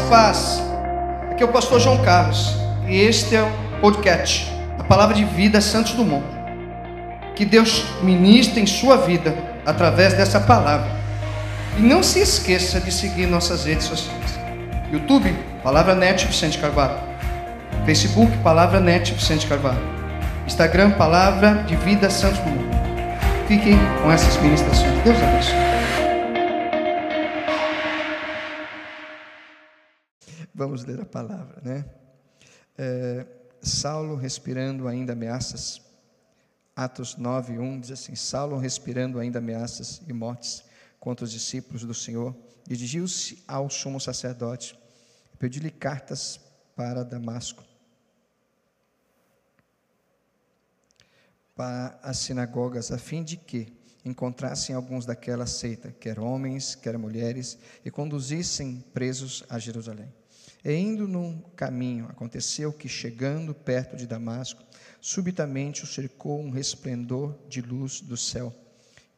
Paz. Aqui é o pastor João Carlos. E este é o podcast, a palavra de vida Santos Dumont. Que Deus ministre em sua vida através dessa palavra. E não se esqueça de seguir nossas redes sociais. YouTube, Palavra Net Vicente Carvalho. Facebook, Palavra Net Vicente Carvalho. Instagram, Palavra de Vida Santos Dumont. Fiquem com essas ministrações. Deus abençoe. Vamos ler a palavra, né? É, Saulo respirando ainda ameaças. Atos 9, 1 diz assim: Saulo respirando ainda ameaças e mortes contra os discípulos do Senhor, dirigiu-se ao sumo sacerdote, pediu-lhe cartas para Damasco, para as sinagogas, a fim de que encontrassem alguns daquela seita, quer homens, quer mulheres, e conduzissem presos a Jerusalém. E indo num caminho, aconteceu que, chegando perto de Damasco, subitamente o cercou um resplendor de luz do céu.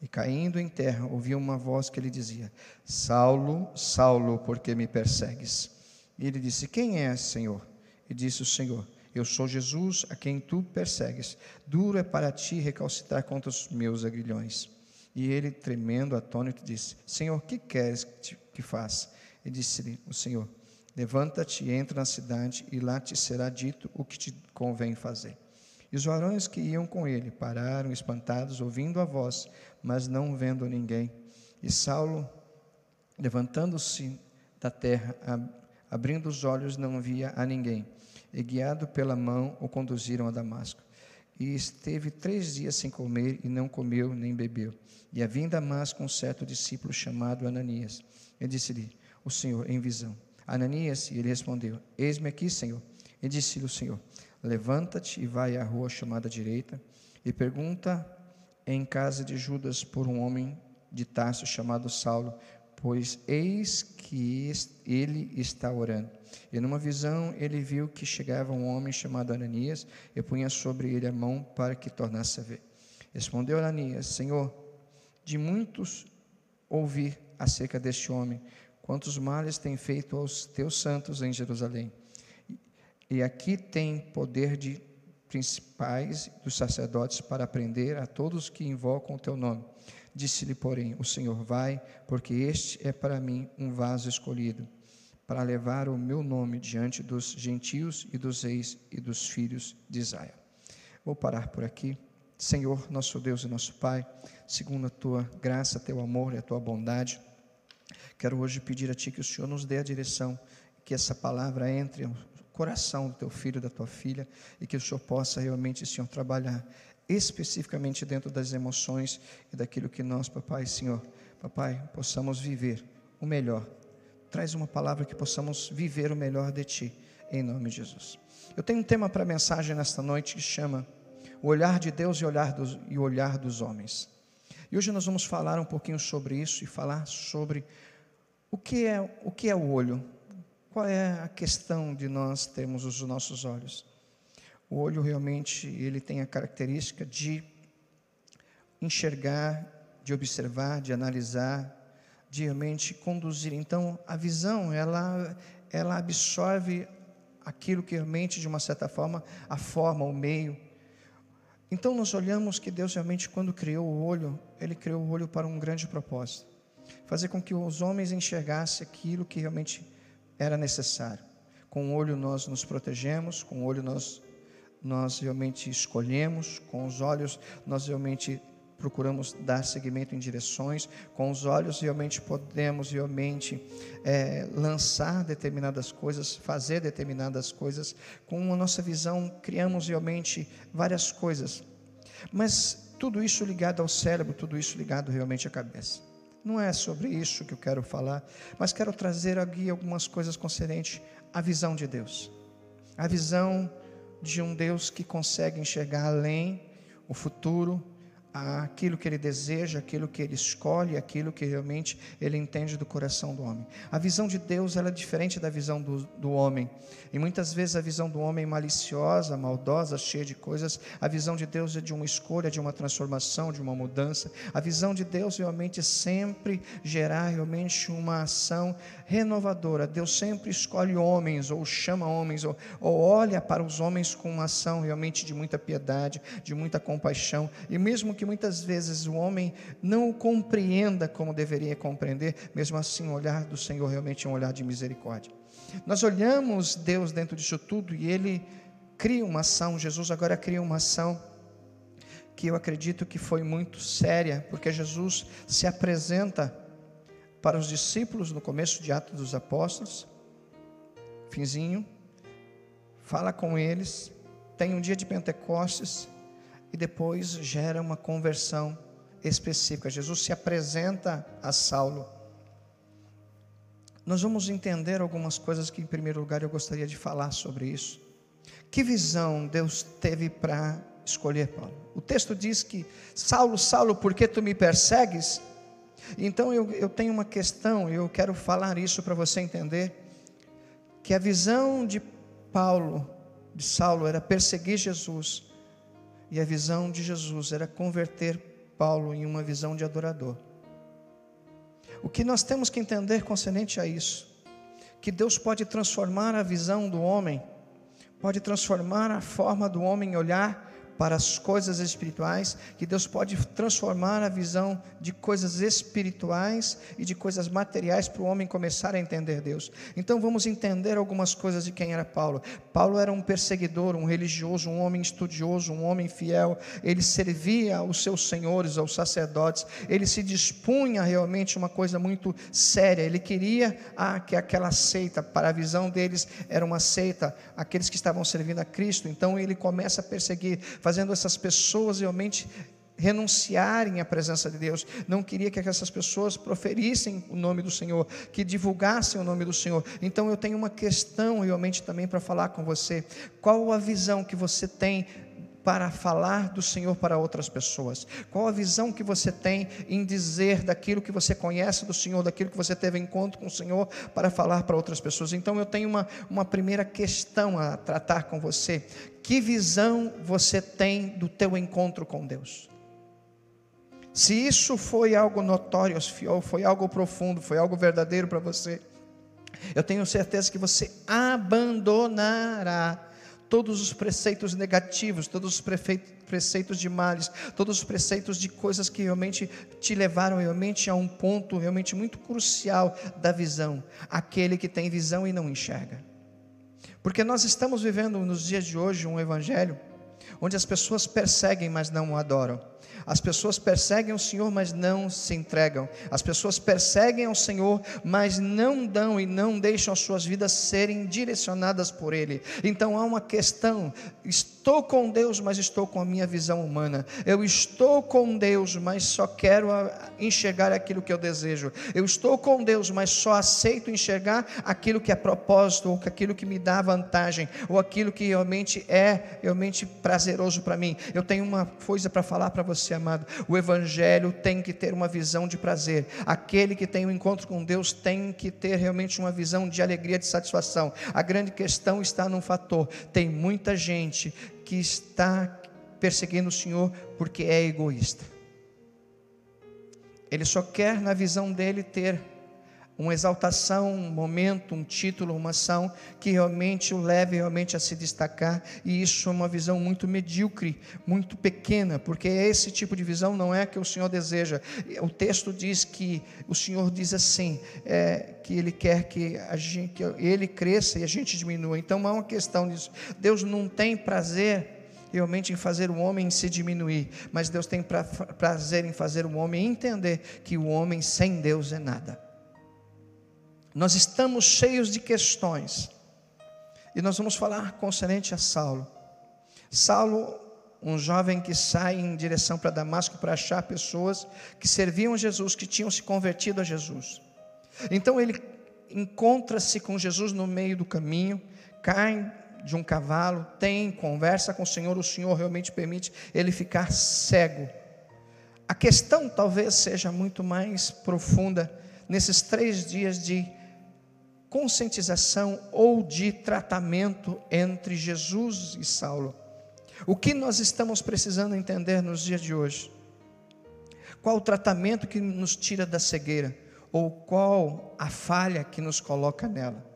E caindo em terra, ouviu uma voz que lhe dizia: Saulo, Saulo, por que me persegues? E ele disse: Quem é, Senhor? E disse o Senhor: Eu sou Jesus, a quem tu persegues. Duro é para ti recalcitrar contra os meus aguilhões. E ele, tremendo, atônito, disse: Senhor, que queres que faça? E disse-lhe o Senhor: Levanta-te entra na cidade, e lá te será dito o que te convém fazer. E os varões que iam com ele pararam espantados, ouvindo a voz, mas não vendo ninguém. E Saulo, levantando-se da terra, abrindo os olhos, não via a ninguém. E guiado pela mão, o conduziram a Damasco. E esteve três dias sem comer, e não comeu nem bebeu. E havia em Damasco um certo discípulo chamado Ananias. E disse-lhe o Senhor em visão: Ananias, e ele respondeu: Eis-me aqui, Senhor. E disse-lhe o Senhor: Levanta-te e vai à rua chamada direita, e pergunta em casa de Judas por um homem de Tarso chamado Saulo, pois eis que ele está orando. E numa visão ele viu que chegava um homem chamado Ananias e punha sobre ele a mão para que tornasse a ver. Respondeu Ananias: Senhor, de muitos ouvi acerca deste homem, quantos males tem feito aos teus santos em Jerusalém. E aqui tem poder de principais dos sacerdotes para prender a todos que invocam o teu nome. Disse-lhe, porém, o Senhor, vai, porque este é para mim um vaso escolhido, para levar o meu nome diante dos gentios e dos reis e dos filhos de Israel. Vou parar por aqui. Senhor, nosso Deus e nosso Pai, segundo a tua graça, teu amor e a tua bondade, Quero hoje pedir a Ti que o Senhor nos dê a direção, que essa palavra entre no coração do Teu filho, da Tua filha, e que o Senhor possa realmente, Senhor, trabalhar especificamente dentro das emoções e daquilo que nós, Papai, Senhor, Papai, possamos viver o melhor. Traz uma palavra que possamos viver o melhor de Ti, em nome de Jesus. Eu tenho um tema para a mensagem nesta noite que chama O Olhar de Deus e o Olhar dos, e o olhar dos Homens. E hoje nós vamos falar um pouquinho sobre isso e falar sobre o que é o que é o olho? Qual é a questão de nós termos os nossos olhos? O olho realmente ele tem a característica de enxergar, de observar, de analisar, de realmente conduzir. Então, a visão, ela ela absorve aquilo que realmente de uma certa forma a forma, o meio. Então nós olhamos que Deus realmente quando criou o olho, ele criou o olho para um grande propósito fazer com que os homens enxergassem aquilo que realmente era necessário. Com o olho nós nos protegemos, com o olho nós, nós realmente escolhemos, com os olhos nós realmente procuramos dar seguimento em direções, com os olhos realmente podemos realmente é, lançar determinadas coisas, fazer determinadas coisas, com a nossa visão criamos realmente várias coisas, mas tudo isso ligado ao cérebro, tudo isso ligado realmente à cabeça. Não é sobre isso que eu quero falar, mas quero trazer aqui algumas coisas concernentes à visão de Deus. A visão de um Deus que consegue enxergar além o futuro, aquilo que ele deseja, aquilo que ele escolhe, aquilo que realmente ele entende do coração do homem. A visão de Deus ela é diferente da visão do, do homem. E muitas vezes a visão do homem é maliciosa, maldosa, cheia de coisas. A visão de Deus é de uma escolha, de uma transformação, de uma mudança. A visão de Deus realmente é sempre gerar realmente uma ação renovadora. Deus sempre escolhe homens, ou chama homens, ou, ou olha para os homens com uma ação realmente de muita piedade, de muita compaixão. E mesmo que muitas vezes o homem não o compreenda como deveria compreender, mesmo assim o olhar do Senhor realmente é um olhar de misericórdia. Nós olhamos Deus dentro disso tudo e Ele cria uma ação, Jesus agora cria uma ação que eu acredito que foi muito séria, porque Jesus se apresenta para os discípulos no começo de Atos dos Apóstolos, finzinho, fala com eles, tem um dia de Pentecostes e depois gera uma conversão específica. Jesus se apresenta a Saulo. Nós vamos entender algumas coisas que, em primeiro lugar, eu gostaria de falar sobre isso. Que visão Deus teve para escolher Paulo? O texto diz que, Saulo, Saulo, por que tu me persegues? Então eu, eu tenho uma questão, eu quero falar isso para você entender, que a visão de Paulo, de Saulo, era perseguir Jesus, e a visão de Jesus era converter Paulo em uma visão de adorador. O que nós temos que entender concernente a isso, que Deus pode transformar a visão do homem, pode transformar a forma do homem olhar para as coisas espirituais, que Deus pode transformar a visão de coisas espirituais e de coisas materiais para o homem começar a entender Deus. Então vamos entender algumas coisas de quem era Paulo. Paulo era um perseguidor, um religioso, um homem estudioso, um homem fiel. Ele servia aos seus senhores, aos sacerdotes. Ele se dispunha realmente uma coisa muito séria. Ele queria ah, que aquela seita, para a visão deles, era uma seita, aqueles que estavam servindo a Cristo. Então ele começa a perseguir fazendo essas pessoas realmente renunciarem à presença de Deus, não queria que essas pessoas proferissem o nome do Senhor, que divulgassem o nome do Senhor. Então eu tenho uma questão realmente também para falar com você. Qual a visão que você tem para falar do Senhor para outras pessoas? Qual a visão que você tem em dizer daquilo que você conhece do Senhor, daquilo que você teve encontro com o Senhor, para falar para outras pessoas? Então eu tenho uma, uma primeira questão a tratar com você. Que visão você tem do teu encontro com Deus? Se isso foi algo notório, foi algo profundo, foi algo verdadeiro para você, eu tenho certeza que você abandonará todos os preceitos negativos, todos os preceitos de males, todos os preceitos de coisas que realmente te levaram realmente a um ponto realmente muito crucial da visão, aquele que tem visão e não enxerga. Porque nós estamos vivendo nos dias de hoje um evangelho onde as pessoas perseguem, mas não o adoram. As pessoas perseguem o Senhor, mas não se entregam. As pessoas perseguem ao Senhor, mas não dão e não deixam as suas vidas serem direcionadas por Ele. Então há uma questão: estou com Deus, mas estou com a minha visão humana. Eu estou com Deus, mas só quero enxergar aquilo que eu desejo. Eu estou com Deus, mas só aceito enxergar aquilo que é propósito, ou aquilo que me dá vantagem, ou aquilo que realmente é realmente prazeroso para mim. Eu tenho uma coisa para falar para você amado, o Evangelho tem que ter uma visão de prazer. Aquele que tem um encontro com Deus tem que ter realmente uma visão de alegria, de satisfação. A grande questão está num fator: tem muita gente que está perseguindo o Senhor porque é egoísta. Ele só quer, na visão dele, ter uma exaltação, um momento, um título, uma ação que realmente o leve realmente a se destacar, e isso é uma visão muito medíocre, muito pequena, porque esse tipo de visão não é que o Senhor deseja. O texto diz que o Senhor diz assim, é, que Ele quer que a gente, que Ele cresça e a gente diminua. Então é uma questão disso. Deus não tem prazer realmente em fazer o homem se diminuir, mas Deus tem pra, prazer em fazer o homem entender que o homem sem Deus é nada. Nós estamos cheios de questões. E nós vamos falar concernente a Saulo. Saulo, um jovem que sai em direção para Damasco para achar pessoas que serviam Jesus, que tinham se convertido a Jesus. Então ele encontra-se com Jesus no meio do caminho, cai de um cavalo, tem conversa com o Senhor, o Senhor realmente permite ele ficar cego. A questão talvez seja muito mais profunda nesses três dias de conscientização ou de tratamento entre Jesus e Saulo. O que nós estamos precisando entender nos dias de hoje? Qual o tratamento que nos tira da cegueira? Ou qual a falha que nos coloca nela?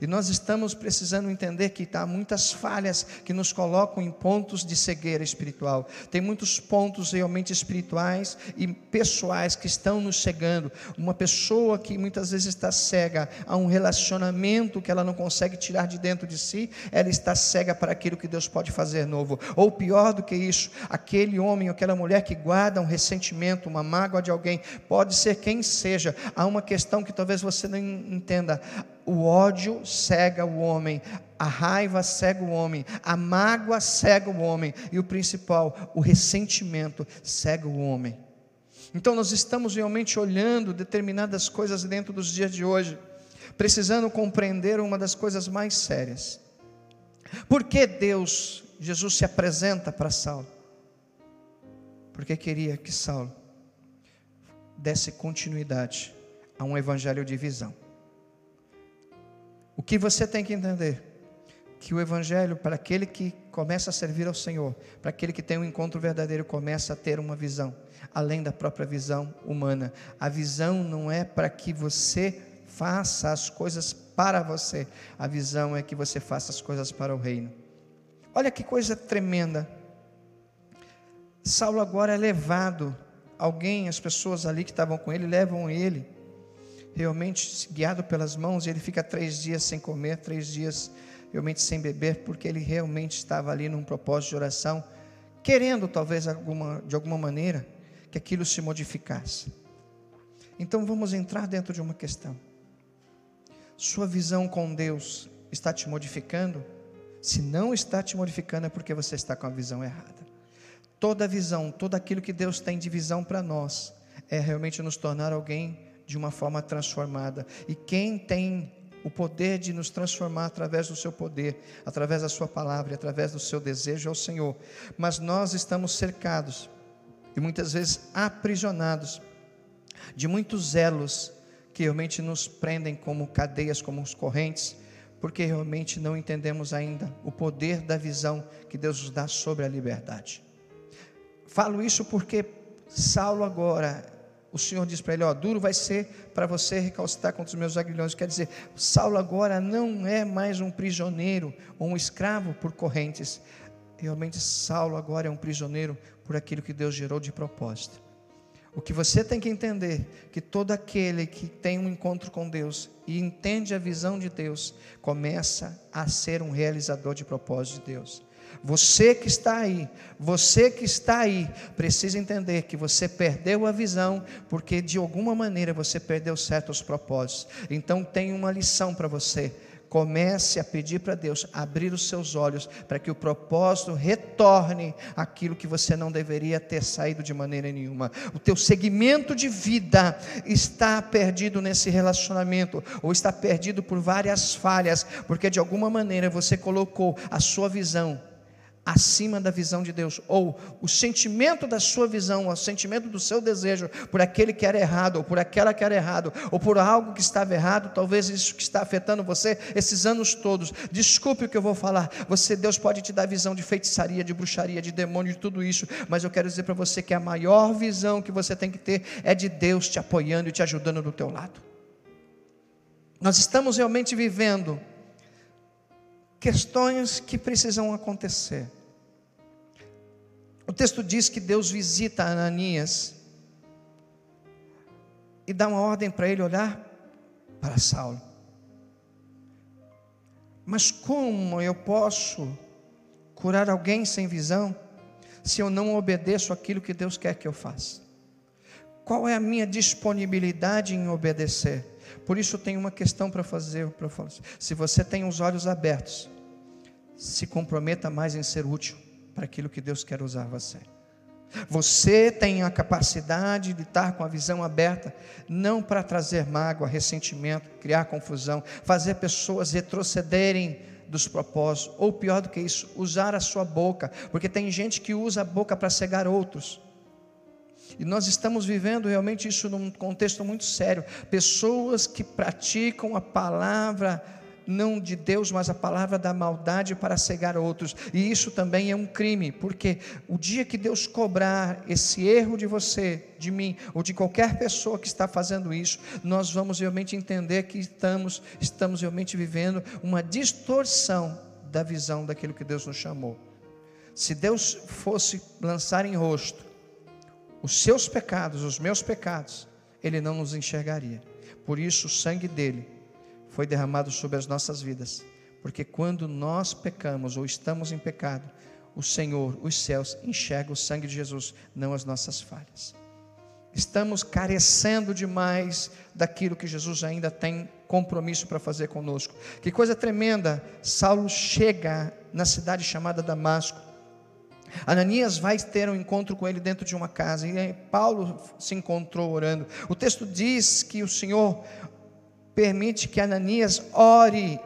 E nós estamos precisando entender que há muitas falhas que nos colocam em pontos de cegueira espiritual. Tem muitos pontos realmente espirituais e pessoais que estão nos cegando. Uma pessoa que muitas vezes está cega a um relacionamento que ela não consegue tirar de dentro de si, ela está cega para aquilo que Deus pode fazer novo. Ou pior do que isso, aquele homem ou aquela mulher que guarda um ressentimento, uma mágoa de alguém, pode ser quem seja. Há uma questão que talvez você não entenda o ódio cega o homem, a raiva cega o homem, a mágoa cega o homem, e o principal, o ressentimento cega o homem. Então nós estamos realmente olhando determinadas coisas dentro dos dias de hoje, precisando compreender uma das coisas mais sérias. Por que Deus, Jesus se apresenta para Saulo? Porque queria que Saulo desse continuidade a um evangelho de visão. O que você tem que entender? Que o Evangelho, para aquele que começa a servir ao Senhor, para aquele que tem um encontro verdadeiro, começa a ter uma visão, além da própria visão humana. A visão não é para que você faça as coisas para você, a visão é que você faça as coisas para o reino. Olha que coisa tremenda. Saulo agora é levado, alguém, as pessoas ali que estavam com ele, levam ele realmente guiado pelas mãos, ele fica três dias sem comer, três dias realmente sem beber, porque ele realmente estava ali num propósito de oração, querendo talvez alguma, de alguma maneira que aquilo se modificasse. Então vamos entrar dentro de uma questão. Sua visão com Deus está te modificando? Se não está te modificando, é porque você está com a visão errada. Toda visão, todo aquilo que Deus tem de visão para nós, é realmente nos tornar alguém de uma forma transformada. E quem tem o poder de nos transformar através do seu poder, através da sua palavra, através do seu desejo é o Senhor. Mas nós estamos cercados e muitas vezes aprisionados de muitos elos que realmente nos prendem como cadeias, como correntes, porque realmente não entendemos ainda o poder da visão que Deus nos dá sobre a liberdade. Falo isso porque Saulo agora o Senhor diz para ele: Ó, duro vai ser para você recalcitar contra os meus aguilhões. Quer dizer, Saulo agora não é mais um prisioneiro ou um escravo por correntes. Realmente, Saulo agora é um prisioneiro por aquilo que Deus gerou de propósito. O que você tem que entender que todo aquele que tem um encontro com Deus e entende a visão de Deus começa a ser um realizador de propósito de Deus. Você que está aí, você que está aí, precisa entender que você perdeu a visão, porque de alguma maneira você perdeu certos propósitos. Então tem uma lição para você. Comece a pedir para Deus abrir os seus olhos para que o propósito retorne aquilo que você não deveria ter saído de maneira nenhuma. O teu segmento de vida está perdido nesse relacionamento ou está perdido por várias falhas, porque de alguma maneira você colocou a sua visão acima da visão de Deus, ou o sentimento da sua visão, o sentimento do seu desejo por aquele que era errado, ou por aquela que era errado, ou por algo que estava errado, talvez isso que está afetando você esses anos todos. Desculpe o que eu vou falar. Você, Deus pode te dar visão de feitiçaria, de bruxaria, de demônio, de tudo isso, mas eu quero dizer para você que a maior visão que você tem que ter é de Deus te apoiando e te ajudando do teu lado. Nós estamos realmente vivendo questões que precisam acontecer. O texto diz que Deus visita Ananias e dá uma ordem para ele olhar para Saulo. Mas como eu posso curar alguém sem visão se eu não obedeço aquilo que Deus quer que eu faça? Qual é a minha disponibilidade em obedecer? Por isso tem uma questão para fazer, para falar. Se você tem os olhos abertos, se comprometa mais em ser útil para aquilo que Deus quer usar você. Você tem a capacidade de estar com a visão aberta, não para trazer mágoa, ressentimento, criar confusão, fazer pessoas retrocederem dos propósitos, ou pior do que isso, usar a sua boca, porque tem gente que usa a boca para cegar outros. E nós estamos vivendo realmente isso num contexto muito sério. Pessoas que praticam a palavra não de Deus, mas a palavra da maldade para cegar outros. E isso também é um crime, porque o dia que Deus cobrar esse erro de você, de mim, ou de qualquer pessoa que está fazendo isso, nós vamos realmente entender que estamos, estamos realmente vivendo uma distorção da visão daquilo que Deus nos chamou. Se Deus fosse lançar em rosto os seus pecados, os meus pecados, Ele não nos enxergaria. Por isso, o sangue dele foi derramado sobre as nossas vidas. Porque quando nós pecamos ou estamos em pecado, o Senhor, os céus, enxerga o sangue de Jesus, não as nossas falhas. Estamos carecendo demais daquilo que Jesus ainda tem compromisso para fazer conosco. Que coisa tremenda! Saulo chega na cidade chamada Damasco. Ananias vai ter um encontro com ele dentro de uma casa e Paulo se encontrou orando. O texto diz que o Senhor permite que Ananias ore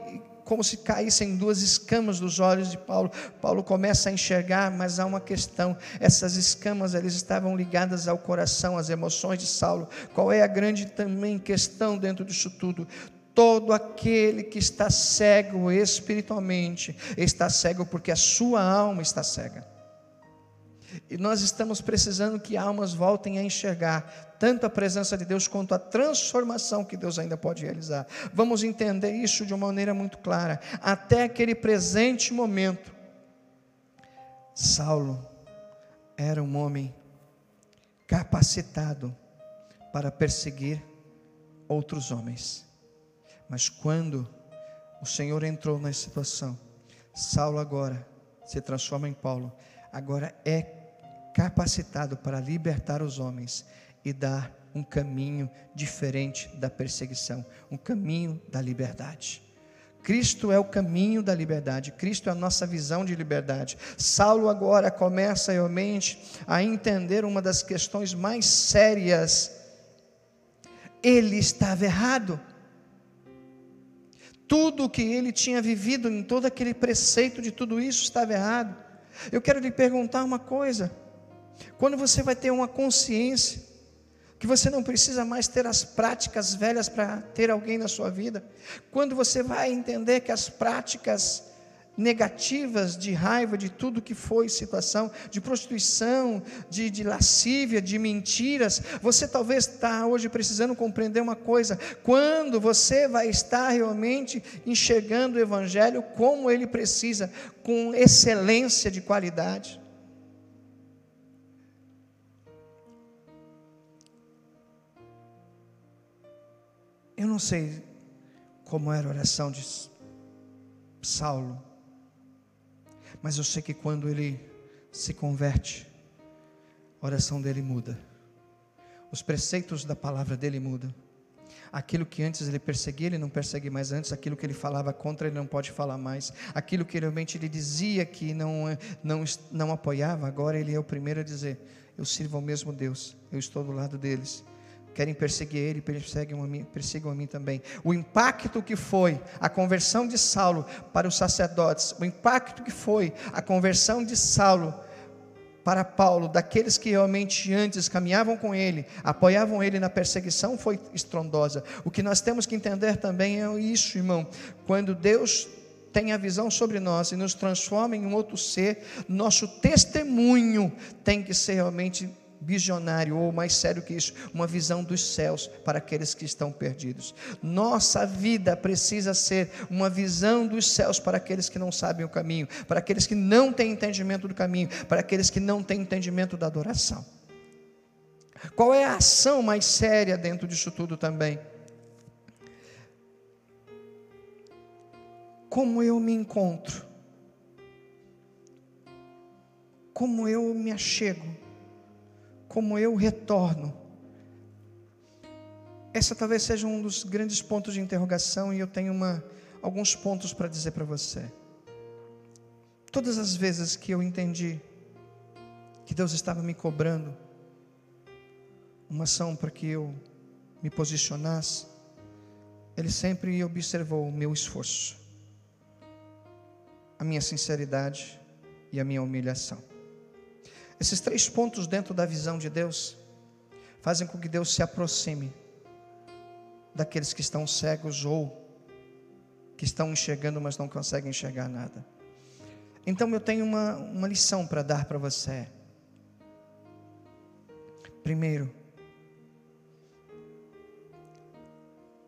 como se caíssem duas escamas dos olhos de Paulo. Paulo começa a enxergar, mas há uma questão. Essas escamas eles estavam ligadas ao coração, às emoções de Saulo. Qual é a grande também questão dentro disso tudo? Todo aquele que está cego espiritualmente está cego porque a sua alma está cega. E nós estamos precisando que almas voltem a enxergar tanto a presença de Deus quanto a transformação que Deus ainda pode realizar. Vamos entender isso de uma maneira muito clara. Até aquele presente momento, Saulo era um homem capacitado para perseguir outros homens. Mas quando o Senhor entrou na situação, Saulo agora se transforma em Paulo, agora é capacitado para libertar os homens e dar um caminho diferente da perseguição, um caminho da liberdade. Cristo é o caminho da liberdade, Cristo é a nossa visão de liberdade. Saulo agora começa realmente a entender uma das questões mais sérias. Ele estava errado. Tudo o que ele tinha vivido em todo aquele preceito de tudo isso estava errado. Eu quero lhe perguntar uma coisa: quando você vai ter uma consciência que você não precisa mais ter as práticas velhas para ter alguém na sua vida, quando você vai entender que as práticas negativas de raiva de tudo que foi situação de prostituição, de, de lascívia, de mentiras. Você talvez está hoje precisando compreender uma coisa: quando você vai estar realmente enxergando o Evangelho como ele precisa, com excelência de qualidade. Eu não sei como era a oração de Saulo, mas eu sei que quando ele se converte, a oração dele muda, os preceitos da palavra dele mudam. Aquilo que antes ele perseguia, ele não persegue mais antes. Aquilo que ele falava contra, ele não pode falar mais. Aquilo que realmente ele dizia que não, não, não apoiava, agora ele é o primeiro a dizer: Eu sirvo ao mesmo Deus, eu estou do lado deles querem perseguir ele, perseguem a mim, persigam a mim também. O impacto que foi a conversão de Saulo para os sacerdotes, o impacto que foi a conversão de Saulo para Paulo, daqueles que realmente antes caminhavam com ele, apoiavam ele na perseguição, foi estrondosa. O que nós temos que entender também é isso, irmão. Quando Deus tem a visão sobre nós e nos transforma em um outro ser, nosso testemunho tem que ser realmente visionário, ou mais sério que isso, uma visão dos céus para aqueles que estão perdidos. Nossa vida precisa ser uma visão dos céus para aqueles que não sabem o caminho, para aqueles que não têm entendimento do caminho, para aqueles que não têm entendimento da adoração. Qual é a ação mais séria dentro disso tudo também? Como eu me encontro? Como eu me achego? Como eu retorno? Essa talvez seja um dos grandes pontos de interrogação e eu tenho uma, alguns pontos para dizer para você. Todas as vezes que eu entendi que Deus estava me cobrando uma ação para que eu me posicionasse, Ele sempre observou o meu esforço, a minha sinceridade e a minha humilhação. Esses três pontos dentro da visão de Deus fazem com que Deus se aproxime daqueles que estão cegos ou que estão enxergando, mas não conseguem enxergar nada. Então eu tenho uma, uma lição para dar para você. Primeiro,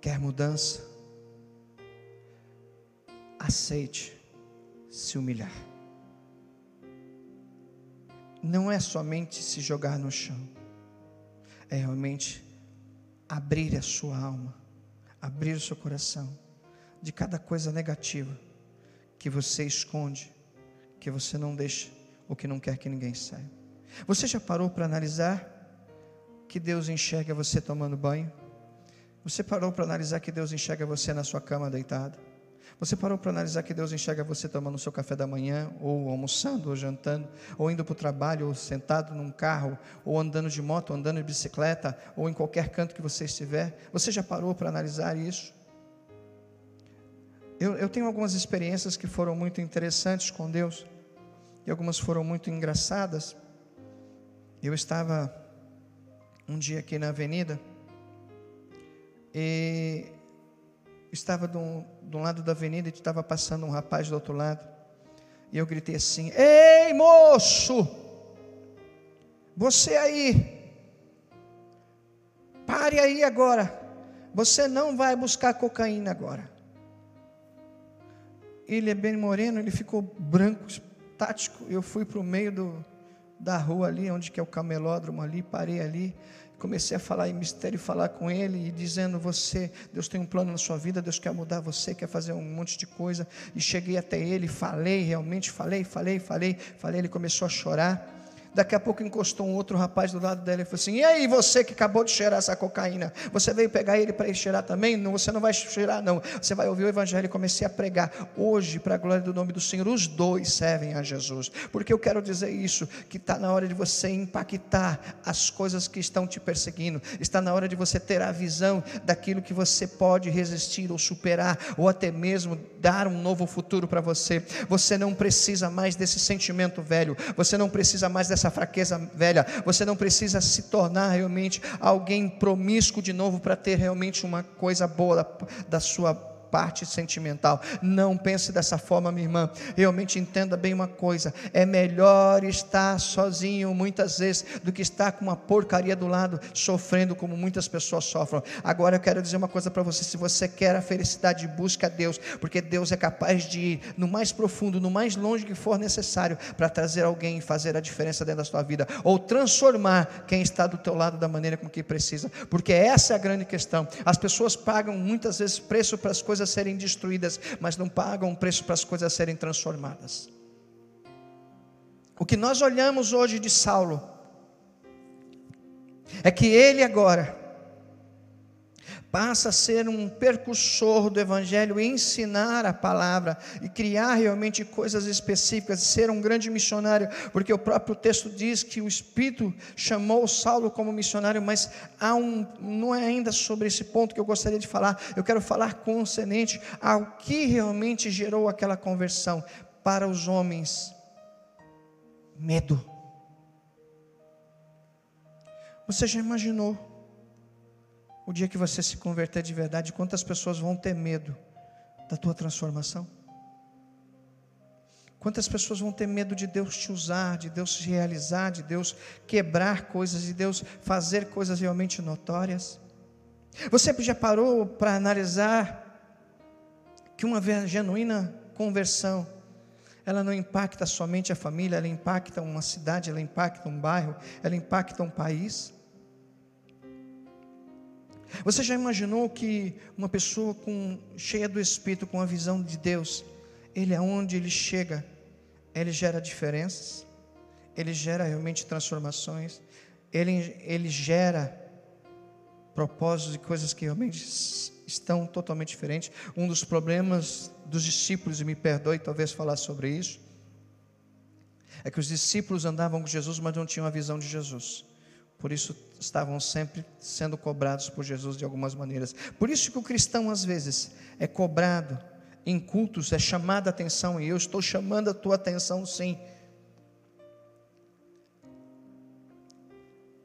quer mudança? Aceite se humilhar. Não é somente se jogar no chão, é realmente abrir a sua alma, abrir o seu coração de cada coisa negativa que você esconde, que você não deixa ou que não quer que ninguém saiba. Você já parou para analisar que Deus enxerga você tomando banho? Você parou para analisar que Deus enxerga você na sua cama deitado? Você parou para analisar que Deus enxerga você tomando o seu café da manhã, ou almoçando, ou jantando, ou indo para o trabalho, ou sentado num carro, ou andando de moto, ou andando de bicicleta, ou em qualquer canto que você estiver? Você já parou para analisar isso? Eu, eu tenho algumas experiências que foram muito interessantes com Deus, e algumas foram muito engraçadas. Eu estava um dia aqui na avenida, e estava de um, de um lado da avenida e estava passando um rapaz do outro lado. E eu gritei assim: Ei moço, você aí, pare aí agora. Você não vai buscar cocaína agora. Ele é bem moreno, ele ficou branco, tático. Eu fui para o meio do, da rua ali, onde que é o camelódromo ali, parei ali comecei a falar em mistério, falar com ele e dizendo: Você, Deus tem um plano na sua vida, Deus quer mudar você, quer fazer um monte de coisa. E cheguei até ele, falei, realmente falei, falei, falei, falei. Ele começou a chorar. Daqui a pouco encostou um outro rapaz do lado dela e falou assim: E aí, você que acabou de cheirar essa cocaína, você veio pegar ele para ele cheirar também? Não, você não vai cheirar, não. Você vai ouvir o evangelho e comecei a pregar. Hoje, para a glória do nome do Senhor, os dois servem a Jesus. Porque eu quero dizer isso: que está na hora de você impactar as coisas que estão te perseguindo, está na hora de você ter a visão daquilo que você pode resistir ou superar, ou até mesmo dar um novo futuro para você. Você não precisa mais desse sentimento velho, você não precisa mais dessa essa fraqueza velha. Você não precisa se tornar realmente alguém promíscuo de novo para ter realmente uma coisa boa da, da sua parte sentimental. Não pense dessa forma, minha irmã. Realmente entenda bem uma coisa: é melhor estar sozinho muitas vezes do que estar com uma porcaria do lado, sofrendo como muitas pessoas sofrem. Agora eu quero dizer uma coisa para você: se você quer a felicidade, busca Deus, porque Deus é capaz de ir no mais profundo, no mais longe que for necessário, para trazer alguém e fazer a diferença dentro da sua vida, ou transformar quem está do teu lado da maneira como que precisa, porque essa é a grande questão. As pessoas pagam muitas vezes preço para as coisas coisas serem destruídas, mas não pagam um preço para as coisas serem transformadas. O que nós olhamos hoje de Saulo é que ele agora passa a ser um percursor do Evangelho, ensinar a palavra e criar realmente coisas específicas, ser um grande missionário, porque o próprio texto diz que o Espírito chamou Saulo como missionário, mas há um, não é ainda sobre esse ponto que eu gostaria de falar, eu quero falar concernente ao que realmente gerou aquela conversão para os homens: medo. Você já imaginou? O dia que você se converter de verdade, quantas pessoas vão ter medo da tua transformação? Quantas pessoas vão ter medo de Deus te usar, de Deus te realizar, de Deus quebrar coisas, de Deus fazer coisas realmente notórias? Você já parou para analisar que uma genuína conversão, ela não impacta somente a família, ela impacta uma cidade, ela impacta um bairro, ela impacta um país? Você já imaginou que uma pessoa com, cheia do Espírito, com a visão de Deus, ele aonde ele chega, ele gera diferenças, ele gera realmente transformações, ele, ele gera propósitos e coisas que realmente estão totalmente diferentes. Um dos problemas dos discípulos, e me perdoe talvez falar sobre isso, é que os discípulos andavam com Jesus, mas não tinham a visão de Jesus. Por isso estavam sempre sendo cobrados por Jesus de algumas maneiras. Por isso que o cristão às vezes é cobrado em cultos, é chamado a atenção e eu estou chamando a tua atenção sim.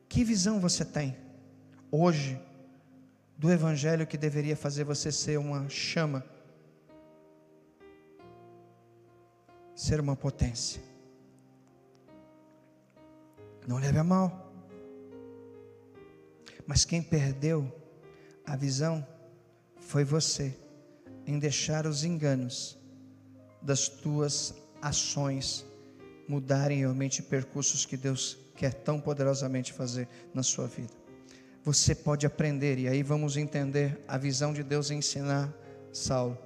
Que visão você tem hoje do Evangelho que deveria fazer você ser uma chama, ser uma potência. Não leve a mal. Mas quem perdeu a visão foi você, em deixar os enganos das tuas ações mudarem realmente percursos que Deus quer tão poderosamente fazer na sua vida. Você pode aprender, e aí vamos entender a visão de Deus ensinar Saulo.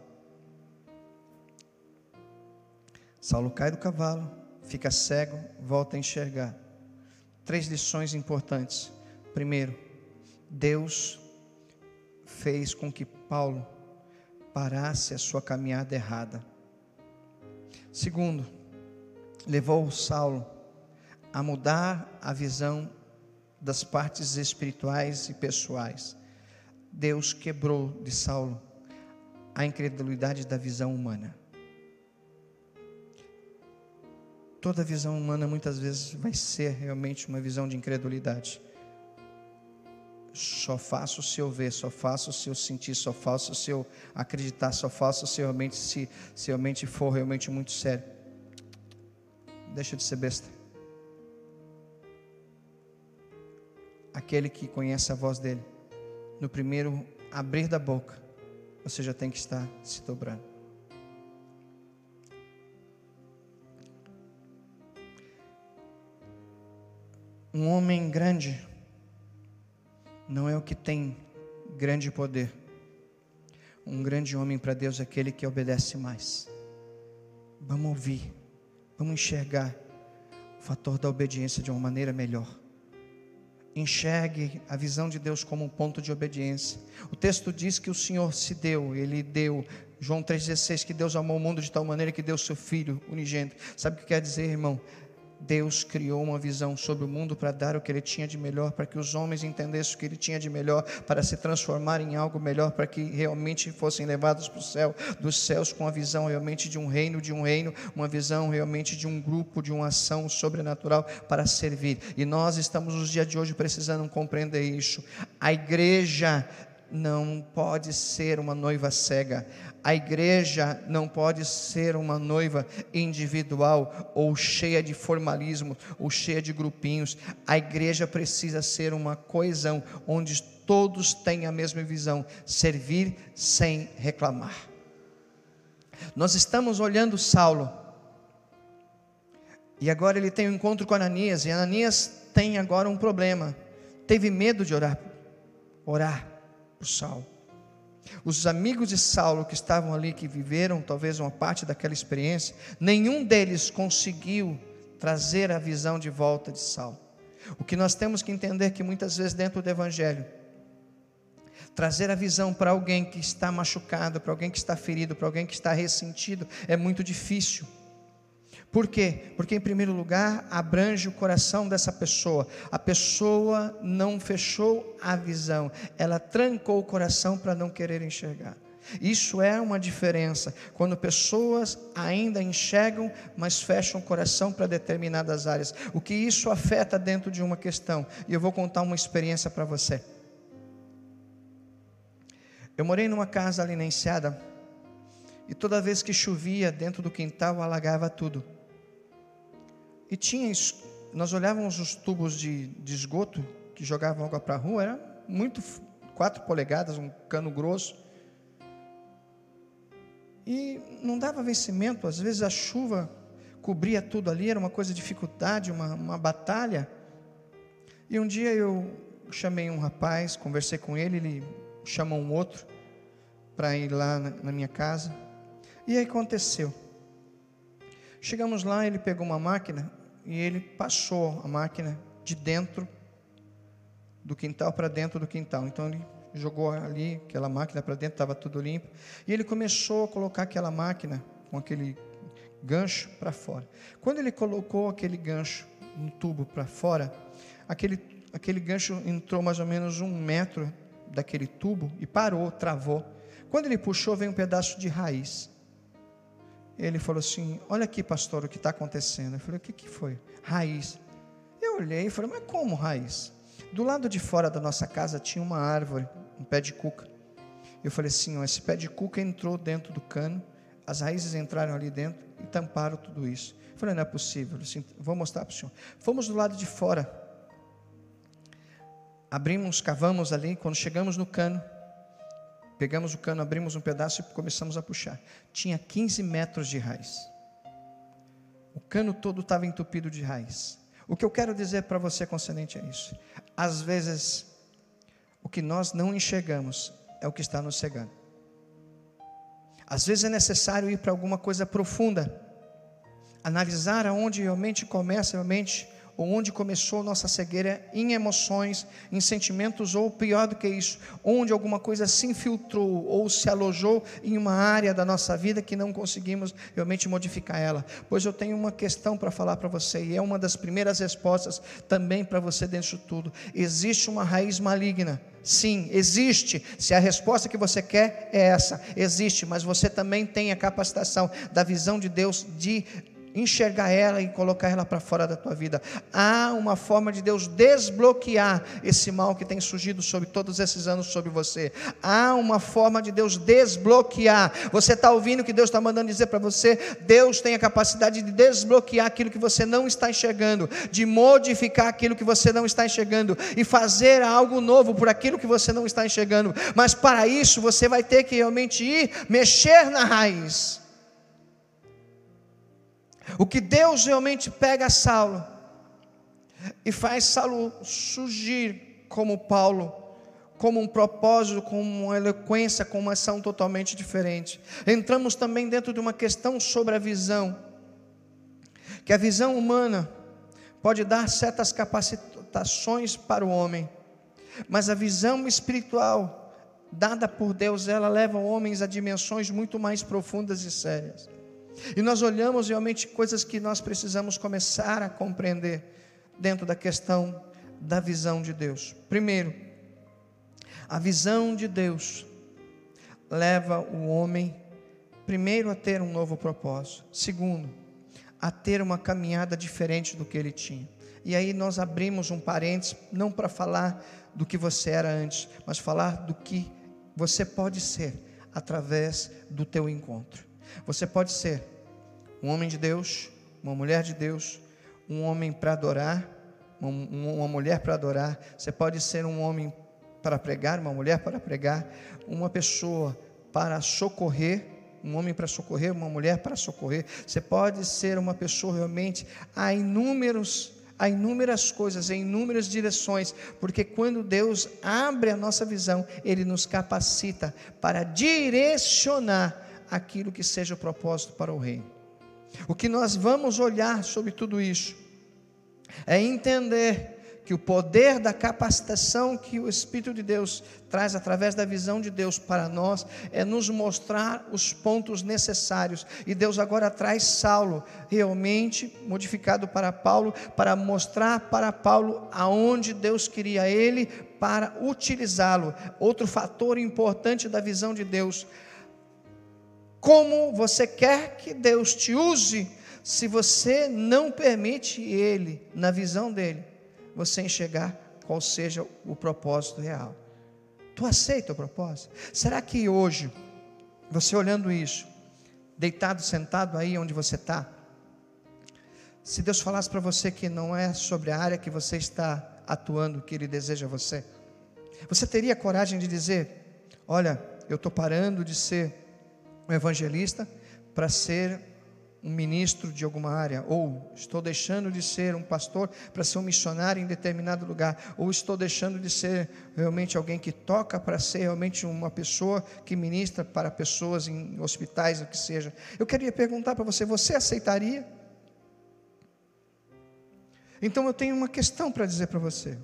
Saulo cai do cavalo, fica cego, volta a enxergar. Três lições importantes. Primeiro, Deus fez com que Paulo parasse a sua caminhada errada. Segundo, levou Saulo a mudar a visão das partes espirituais e pessoais. Deus quebrou de Saulo a incredulidade da visão humana. Toda visão humana muitas vezes vai ser realmente uma visão de incredulidade. Só faço se eu ver, só faço se eu sentir, só faço se eu acreditar, só faço se realmente se, se realmente for realmente muito sério. Deixa de ser besta. Aquele que conhece a voz dele, no primeiro abrir da boca, você já tem que estar se dobrando. Um homem grande não é o que tem grande poder. Um grande homem para Deus é aquele que obedece mais. Vamos ouvir Vamos enxergar o fator da obediência de uma maneira melhor. Enxergue a visão de Deus como um ponto de obediência. O texto diz que o Senhor se deu, Ele deu. João 3,16, que Deus amou o mundo de tal maneira que deu seu Filho unigênito. Sabe o que quer dizer, irmão? Deus criou uma visão sobre o mundo para dar o que ele tinha de melhor, para que os homens entendessem o que ele tinha de melhor, para se transformar em algo melhor, para que realmente fossem levados para o céu, dos céus com a visão realmente de um reino, de um reino, uma visão realmente de um grupo, de uma ação sobrenatural para servir. E nós estamos nos dias de hoje precisando compreender isso. A igreja não pode ser uma noiva cega. A igreja não pode ser uma noiva individual ou cheia de formalismo ou cheia de grupinhos. A igreja precisa ser uma coesão onde todos têm a mesma visão: servir sem reclamar. Nós estamos olhando Saulo. E agora ele tem um encontro com Ananias, e Ananias tem agora um problema. Teve medo de orar. Orar por Saulo. Os amigos de Saulo que estavam ali, que viveram talvez uma parte daquela experiência, nenhum deles conseguiu trazer a visão de volta de Saulo. O que nós temos que entender é que muitas vezes dentro do Evangelho, trazer a visão para alguém que está machucado, para alguém que está ferido, para alguém que está ressentido, é muito difícil. Por quê? Porque, em primeiro lugar, abrange o coração dessa pessoa. A pessoa não fechou a visão, ela trancou o coração para não querer enxergar. Isso é uma diferença. Quando pessoas ainda enxergam, mas fecham o coração para determinadas áreas. O que isso afeta dentro de uma questão. E eu vou contar uma experiência para você. Eu morei numa casa ali na Enseada. E toda vez que chovia, dentro do quintal alagava tudo. E tinha, nós olhávamos os tubos de, de esgoto que jogavam água para a rua, era muito, quatro polegadas, um cano grosso. E não dava vencimento, às vezes a chuva cobria tudo ali, era uma coisa de dificuldade, uma, uma batalha. E um dia eu chamei um rapaz, conversei com ele, ele chamou um outro para ir lá na, na minha casa. E aí aconteceu. Chegamos lá, ele pegou uma máquina, e ele passou a máquina de dentro do quintal para dentro do quintal. Então ele jogou ali aquela máquina para dentro, estava tudo limpo. E ele começou a colocar aquela máquina com aquele gancho para fora. Quando ele colocou aquele gancho no tubo para fora, aquele, aquele gancho entrou mais ou menos um metro daquele tubo e parou, travou. Quando ele puxou, veio um pedaço de raiz. Ele falou assim: Olha aqui, pastor, o que está acontecendo. Eu falei: O que, que foi? Raiz. Eu olhei e falei: Mas como raiz? Do lado de fora da nossa casa tinha uma árvore, um pé de cuca. Eu falei assim: ó, esse pé de cuca entrou dentro do cano, as raízes entraram ali dentro e tamparam tudo isso. Eu falei: não é possível. Assim, vou mostrar para o senhor. Fomos do lado de fora, abrimos, cavamos ali. Quando chegamos no cano, pegamos o cano, abrimos um pedaço e começamos a puxar. Tinha 15 metros de raiz. O cano todo estava entupido de raiz. O que eu quero dizer para você concernente a isso? Às vezes, o que nós não enxergamos é o que está nos cegando. Às vezes é necessário ir para alguma coisa profunda, analisar aonde realmente começa realmente onde começou nossa cegueira em emoções, em sentimentos, ou pior do que isso, onde alguma coisa se infiltrou ou se alojou em uma área da nossa vida que não conseguimos realmente modificar ela. Pois eu tenho uma questão para falar para você, e é uma das primeiras respostas também para você dentro de tudo: existe uma raiz maligna. Sim, existe. Se a resposta que você quer é essa, existe, mas você também tem a capacitação da visão de Deus de enxergar ela e colocar ela para fora da tua vida. Há uma forma de Deus desbloquear esse mal que tem surgido sobre todos esses anos sobre você. Há uma forma de Deus desbloquear. Você está ouvindo o que Deus está mandando dizer para você? Deus tem a capacidade de desbloquear aquilo que você não está enxergando, de modificar aquilo que você não está enxergando e fazer algo novo por aquilo que você não está enxergando. Mas para isso você vai ter que realmente ir mexer na raiz. O que Deus realmente pega Saulo e faz Saulo surgir como Paulo, como um propósito, com uma eloquência, com uma ação totalmente diferente. Entramos também dentro de uma questão sobre a visão, que a visão humana pode dar certas capacitações para o homem, mas a visão espiritual dada por Deus, ela leva homens a dimensões muito mais profundas e sérias. E nós olhamos realmente coisas que nós precisamos começar a compreender dentro da questão da visão de Deus. Primeiro, a visão de Deus leva o homem, primeiro, a ter um novo propósito, segundo, a ter uma caminhada diferente do que ele tinha. E aí nós abrimos um parênteses, não para falar do que você era antes, mas falar do que você pode ser através do teu encontro. Você pode ser um homem de Deus, uma mulher de Deus, um homem para adorar, uma, mulher para adorar. Você pode ser um homem para pregar, uma mulher para pregar, uma pessoa para socorrer, um homem para socorrer, uma mulher para socorrer. Você pode ser uma pessoa realmente. Há inúmeros, há inúmeras coisas, em inúmeras direções, porque quando Deus abre a nossa visão, Ele nos capacita para direcionar aquilo que seja o propósito para o reino. O que nós vamos olhar sobre tudo isso é entender que o poder da capacitação que o Espírito de Deus traz através da visão de Deus para nós é nos mostrar os pontos necessários. E Deus agora traz Saulo, realmente modificado para Paulo, para mostrar para Paulo aonde Deus queria ele para utilizá-lo. Outro fator importante da visão de Deus como você quer que Deus te use, se você não permite Ele, na visão dele, você enxergar qual seja o propósito real. Tu aceita o propósito? Será que hoje, você olhando isso, deitado, sentado aí onde você está, se Deus falasse para você que não é sobre a área que você está atuando que Ele deseja você, você teria coragem de dizer: Olha, eu estou parando de ser um evangelista para ser um ministro de alguma área, ou estou deixando de ser um pastor para ser um missionário em determinado lugar, ou estou deixando de ser realmente alguém que toca para ser realmente uma pessoa que ministra para pessoas em hospitais, o que seja. Eu queria perguntar para você: você aceitaria? Então eu tenho uma questão para dizer para você.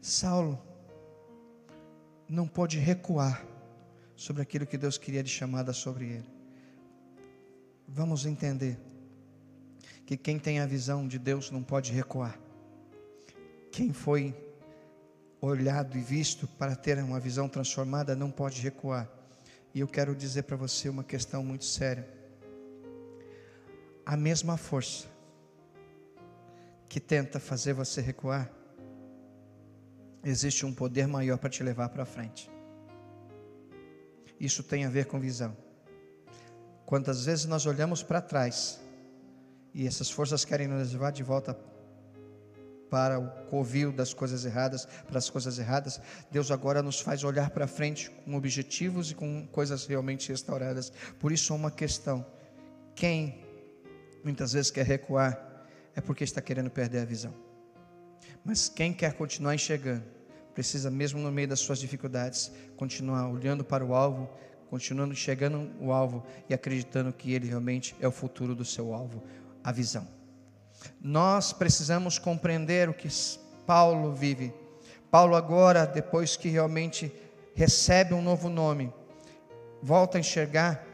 Saulo não pôde recuar sobre aquilo que Deus queria de chamada sobre ele. Vamos entender que quem tem a visão de Deus não pode recuar. Quem foi olhado e visto para ter uma visão transformada não pode recuar. E eu quero dizer para você uma questão muito séria. A mesma força que tenta fazer você recuar existe um poder maior para te levar para frente. Isso tem a ver com visão. Quantas vezes nós olhamos para trás e essas forças querem nos levar de volta para o covil das coisas erradas, para as coisas erradas, Deus agora nos faz olhar para frente com objetivos e com coisas realmente restauradas. Por isso, uma questão: quem muitas vezes quer recuar é porque está querendo perder a visão. Mas quem quer continuar enxergando, precisa, mesmo no meio das suas dificuldades, continuar olhando para o alvo, continuando enxergando o alvo e acreditando que ele realmente é o futuro do seu alvo, a visão. Nós precisamos compreender o que Paulo vive. Paulo, agora, depois que realmente recebe um novo nome, volta a enxergar,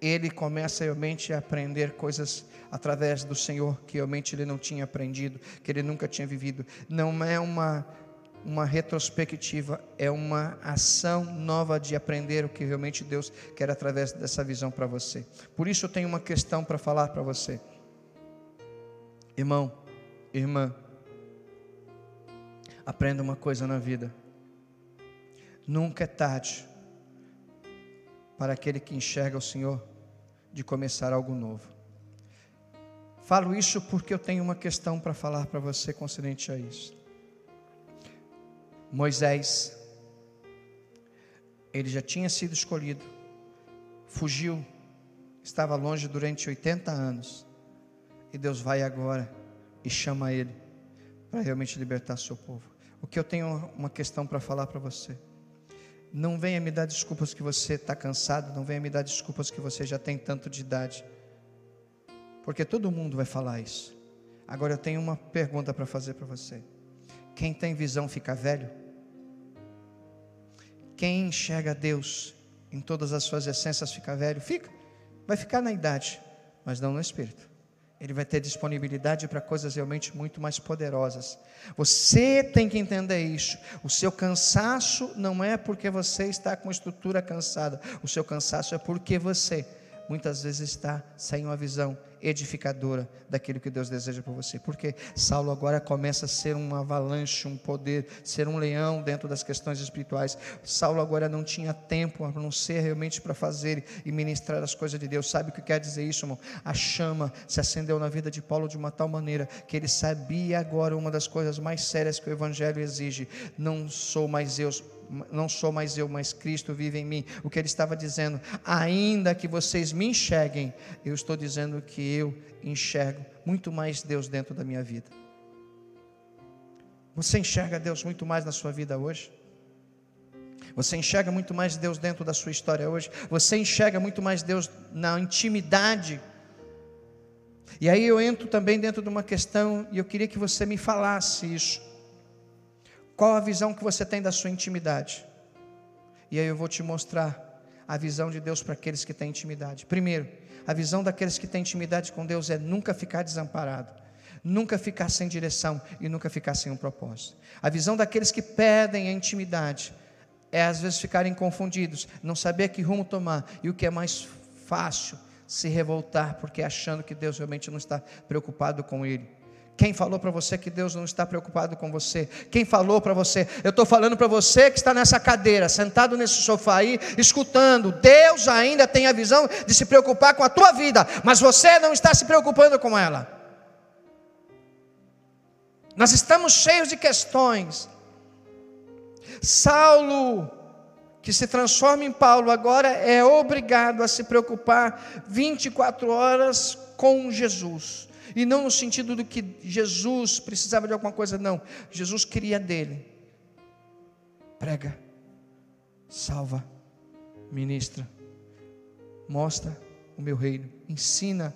ele começa realmente a aprender coisas através do Senhor que realmente ele não tinha aprendido, que ele nunca tinha vivido. Não é uma uma retrospectiva, é uma ação nova de aprender o que realmente Deus quer através dessa visão para você. Por isso eu tenho uma questão para falar para você. Irmão, irmã, aprenda uma coisa na vida. Nunca é tarde para aquele que enxerga o Senhor de começar algo novo. Falo isso porque eu tenho uma questão para falar para você concernente a isso. Moisés, ele já tinha sido escolhido, fugiu, estava longe durante 80 anos, e Deus vai agora e chama ele para realmente libertar seu povo. O que eu tenho uma questão para falar para você. Não venha me dar desculpas que você está cansado, não venha me dar desculpas que você já tem tanto de idade porque todo mundo vai falar isso. Agora eu tenho uma pergunta para fazer para você. Quem tem visão fica velho? Quem enxerga Deus em todas as suas essências fica velho? Fica. Vai ficar na idade, mas não no espírito. Ele vai ter disponibilidade para coisas realmente muito mais poderosas. Você tem que entender isso. O seu cansaço não é porque você está com estrutura cansada. O seu cansaço é porque você muitas vezes está sem uma visão edificadora daquilo que Deus deseja para você. Porque Saulo agora começa a ser uma avalanche, um poder, ser um leão dentro das questões espirituais. Saulo agora não tinha tempo a não ser realmente para fazer e ministrar as coisas de Deus. Sabe o que quer dizer isso, irmão? A chama se acendeu na vida de Paulo de uma tal maneira que ele sabia agora uma das coisas mais sérias que o evangelho exige: não sou mais eu não sou mais eu, mas Cristo vive em mim. O que ele estava dizendo, ainda que vocês me enxerguem, eu estou dizendo que eu enxergo muito mais Deus dentro da minha vida. Você enxerga Deus muito mais na sua vida hoje? Você enxerga muito mais Deus dentro da sua história hoje? Você enxerga muito mais Deus na intimidade? E aí eu entro também dentro de uma questão e eu queria que você me falasse isso. Qual a visão que você tem da sua intimidade? E aí eu vou te mostrar a visão de Deus para aqueles que têm intimidade. Primeiro, a visão daqueles que têm intimidade com Deus é nunca ficar desamparado, nunca ficar sem direção e nunca ficar sem um propósito. A visão daqueles que pedem a intimidade é às vezes ficarem confundidos, não saber que rumo tomar e o que é mais fácil se revoltar porque achando que Deus realmente não está preocupado com ele. Quem falou para você que Deus não está preocupado com você? Quem falou para você? Eu estou falando para você que está nessa cadeira, sentado nesse sofá aí, escutando. Deus ainda tem a visão de se preocupar com a tua vida, mas você não está se preocupando com ela. Nós estamos cheios de questões. Saulo, que se transforma em Paulo, agora é obrigado a se preocupar 24 horas com Jesus. E não no sentido do que Jesus precisava de alguma coisa, não. Jesus queria dele. Prega, salva, ministra, mostra o meu reino, ensina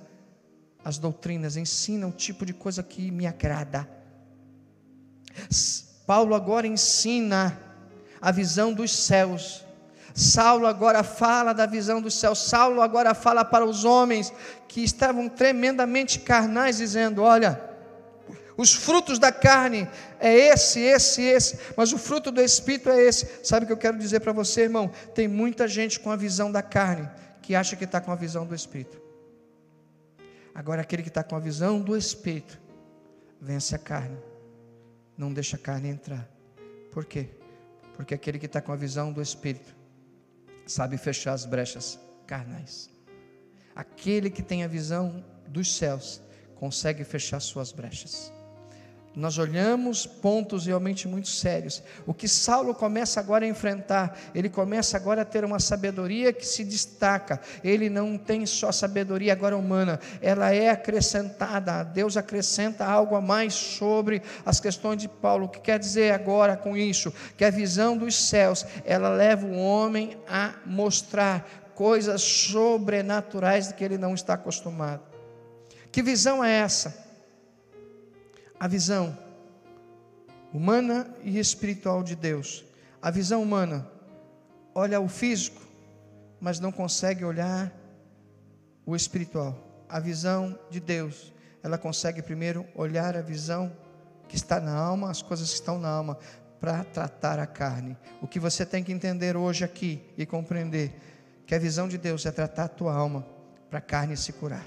as doutrinas, ensina o tipo de coisa que me agrada. Paulo agora ensina a visão dos céus Saulo agora fala da visão do céu. Saulo agora fala para os homens que estavam tremendamente carnais, dizendo: Olha, os frutos da carne é esse, esse, esse, mas o fruto do Espírito é esse. Sabe o que eu quero dizer para você, irmão? Tem muita gente com a visão da carne que acha que está com a visão do Espírito. Agora, aquele que está com a visão do Espírito, vence a carne, não deixa a carne entrar, Por quê? Porque aquele que está com a visão do Espírito sabe fechar as brechas carnais. Aquele que tem a visão dos céus consegue fechar suas brechas nós olhamos pontos realmente muito sérios. O que Saulo começa agora a enfrentar, ele começa agora a ter uma sabedoria que se destaca. Ele não tem só sabedoria agora humana, ela é acrescentada. Deus acrescenta algo a mais sobre as questões de Paulo. O que quer dizer agora com isso? Que a visão dos céus, ela leva o homem a mostrar coisas sobrenaturais que ele não está acostumado. Que visão é essa? A visão humana e espiritual de Deus. A visão humana olha o físico, mas não consegue olhar o espiritual. A visão de Deus, ela consegue primeiro olhar a visão que está na alma, as coisas que estão na alma, para tratar a carne. O que você tem que entender hoje aqui e compreender que a visão de Deus é tratar a tua alma para a carne se curar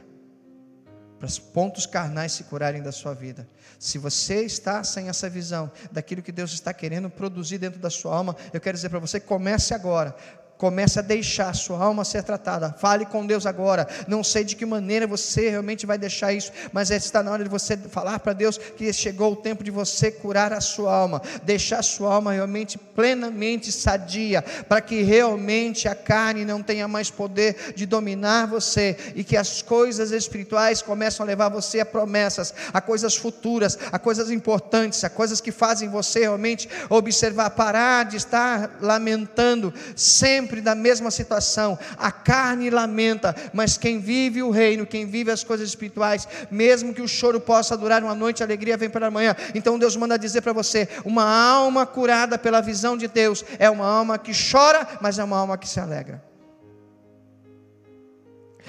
para os pontos carnais se curarem da sua vida. Se você está sem essa visão daquilo que Deus está querendo produzir dentro da sua alma, eu quero dizer para você: comece agora. Comece a deixar sua alma ser tratada. Fale com Deus agora. Não sei de que maneira você realmente vai deixar isso, mas está na hora de você falar para Deus que chegou o tempo de você curar a sua alma, deixar a sua alma realmente plenamente sadia, para que realmente a carne não tenha mais poder de dominar você e que as coisas espirituais começam a levar você a promessas, a coisas futuras, a coisas importantes, a coisas que fazem você realmente observar, parar de estar lamentando sempre sempre da mesma situação. A carne lamenta, mas quem vive o reino, quem vive as coisas espirituais, mesmo que o choro possa durar uma noite, a alegria vem pela manhã. Então Deus manda dizer para você: uma alma curada pela visão de Deus é uma alma que chora, mas é uma alma que se alegra.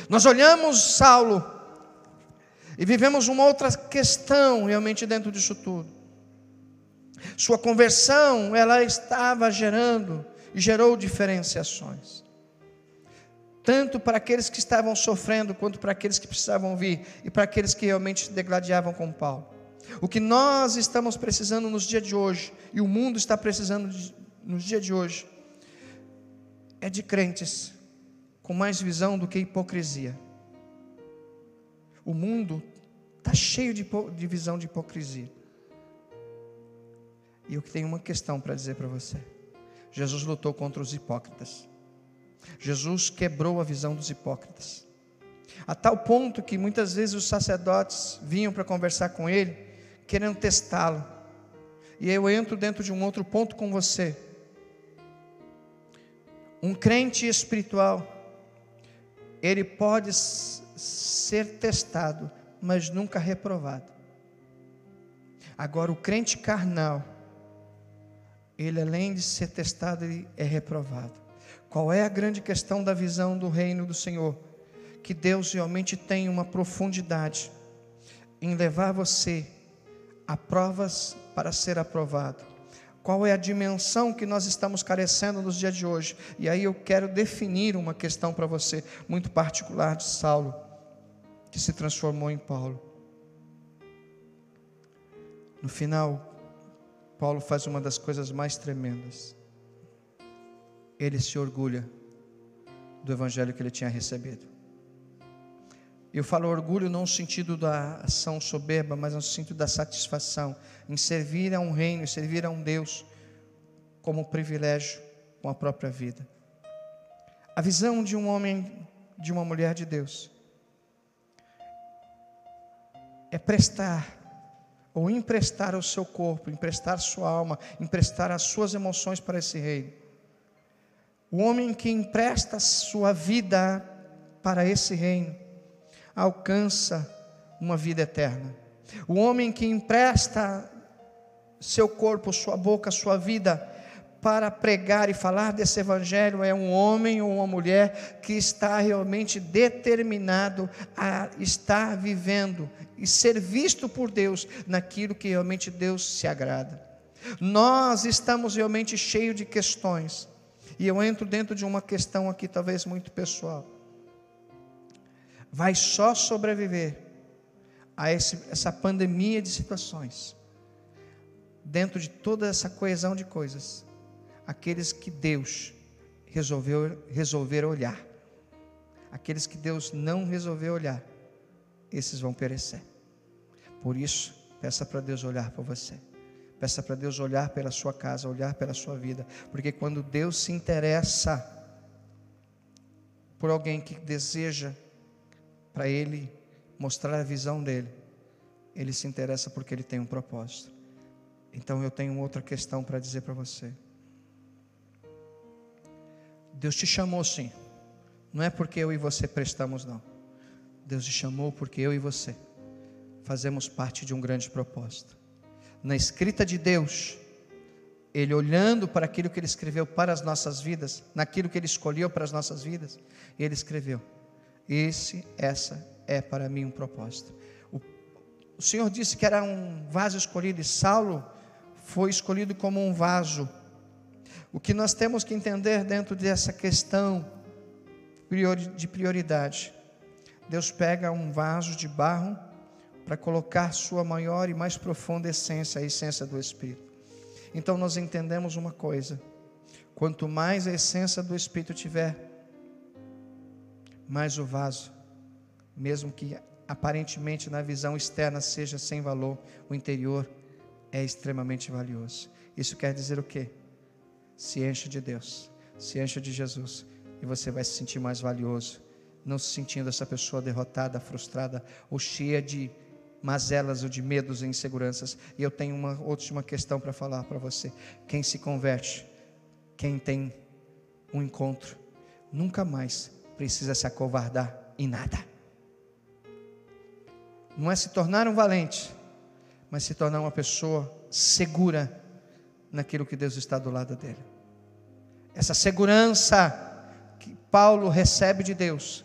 Nós olhamos Saulo e vivemos uma outra questão realmente dentro disso tudo. Sua conversão, ela estava gerando gerou diferenciações. Tanto para aqueles que estavam sofrendo, quanto para aqueles que precisavam vir, e para aqueles que realmente se degladiavam com Paulo. O que nós estamos precisando nos dias de hoje, e o mundo está precisando de, nos dias de hoje, é de crentes com mais visão do que hipocrisia. O mundo está cheio de, de visão de hipocrisia. E eu tenho uma questão para dizer para você. Jesus lutou contra os hipócritas. Jesus quebrou a visão dos hipócritas. A tal ponto que muitas vezes os sacerdotes vinham para conversar com ele, querendo testá-lo. E eu entro dentro de um outro ponto com você. Um crente espiritual, ele pode ser testado, mas nunca reprovado. Agora, o crente carnal, ele além de ser testado, ele é reprovado. Qual é a grande questão da visão do reino do Senhor? Que Deus realmente tem uma profundidade em levar você a provas para ser aprovado. Qual é a dimensão que nós estamos carecendo nos dias de hoje? E aí eu quero definir uma questão para você, muito particular de Saulo, que se transformou em Paulo. No final, Paulo faz uma das coisas mais tremendas. Ele se orgulha do evangelho que ele tinha recebido. Eu falo orgulho não no sentido da ação soberba, mas no sentido da satisfação em servir a um reino, servir a um Deus como privilégio com a própria vida. A visão de um homem, de uma mulher de Deus, é prestar ou emprestar o seu corpo, emprestar sua alma, emprestar as suas emoções para esse reino. O homem que empresta sua vida para esse reino alcança uma vida eterna. O homem que empresta seu corpo, sua boca, sua vida para pregar e falar desse evangelho é um homem ou uma mulher que está realmente determinado a estar vivendo e ser visto por Deus naquilo que realmente Deus se agrada. Nós estamos realmente cheios de questões, e eu entro dentro de uma questão aqui, talvez muito pessoal. Vai só sobreviver a esse, essa pandemia de situações dentro de toda essa coesão de coisas, aqueles que Deus resolveu resolver olhar. Aqueles que Deus não resolveu olhar, esses vão perecer. Por isso, peça para Deus olhar por você. Peça para Deus olhar pela sua casa, olhar pela sua vida, porque quando Deus se interessa por alguém que deseja para ele mostrar a visão dele, ele se interessa porque ele tem um propósito. Então eu tenho outra questão para dizer para você. Deus te chamou sim. Não é porque eu e você prestamos, não. Deus te chamou porque eu e você fazemos parte de um grande propósito. Na escrita de Deus, Ele olhando para aquilo que Ele escreveu para as nossas vidas, naquilo que Ele escolheu para as nossas vidas, Ele escreveu: Esse, essa é para mim um propósito. O, o Senhor disse que era um vaso escolhido, e Saulo foi escolhido como um vaso o que nós temos que entender dentro dessa questão de prioridade. Deus pega um vaso de barro para colocar sua maior e mais profunda essência, a essência do Espírito. Então nós entendemos uma coisa: quanto mais a essência do Espírito tiver, mais o vaso, mesmo que aparentemente na visão externa seja sem valor, o interior é extremamente valioso. Isso quer dizer o quê? Se encha de Deus, se encha de Jesus, e você vai se sentir mais valioso, não se sentindo essa pessoa derrotada, frustrada ou cheia de mazelas ou de medos e inseguranças. E eu tenho uma última questão para falar para você. Quem se converte, quem tem um encontro, nunca mais precisa se acovardar em nada. Não é se tornar um valente, mas se tornar uma pessoa segura naquilo que Deus está do lado dele. Essa segurança que Paulo recebe de Deus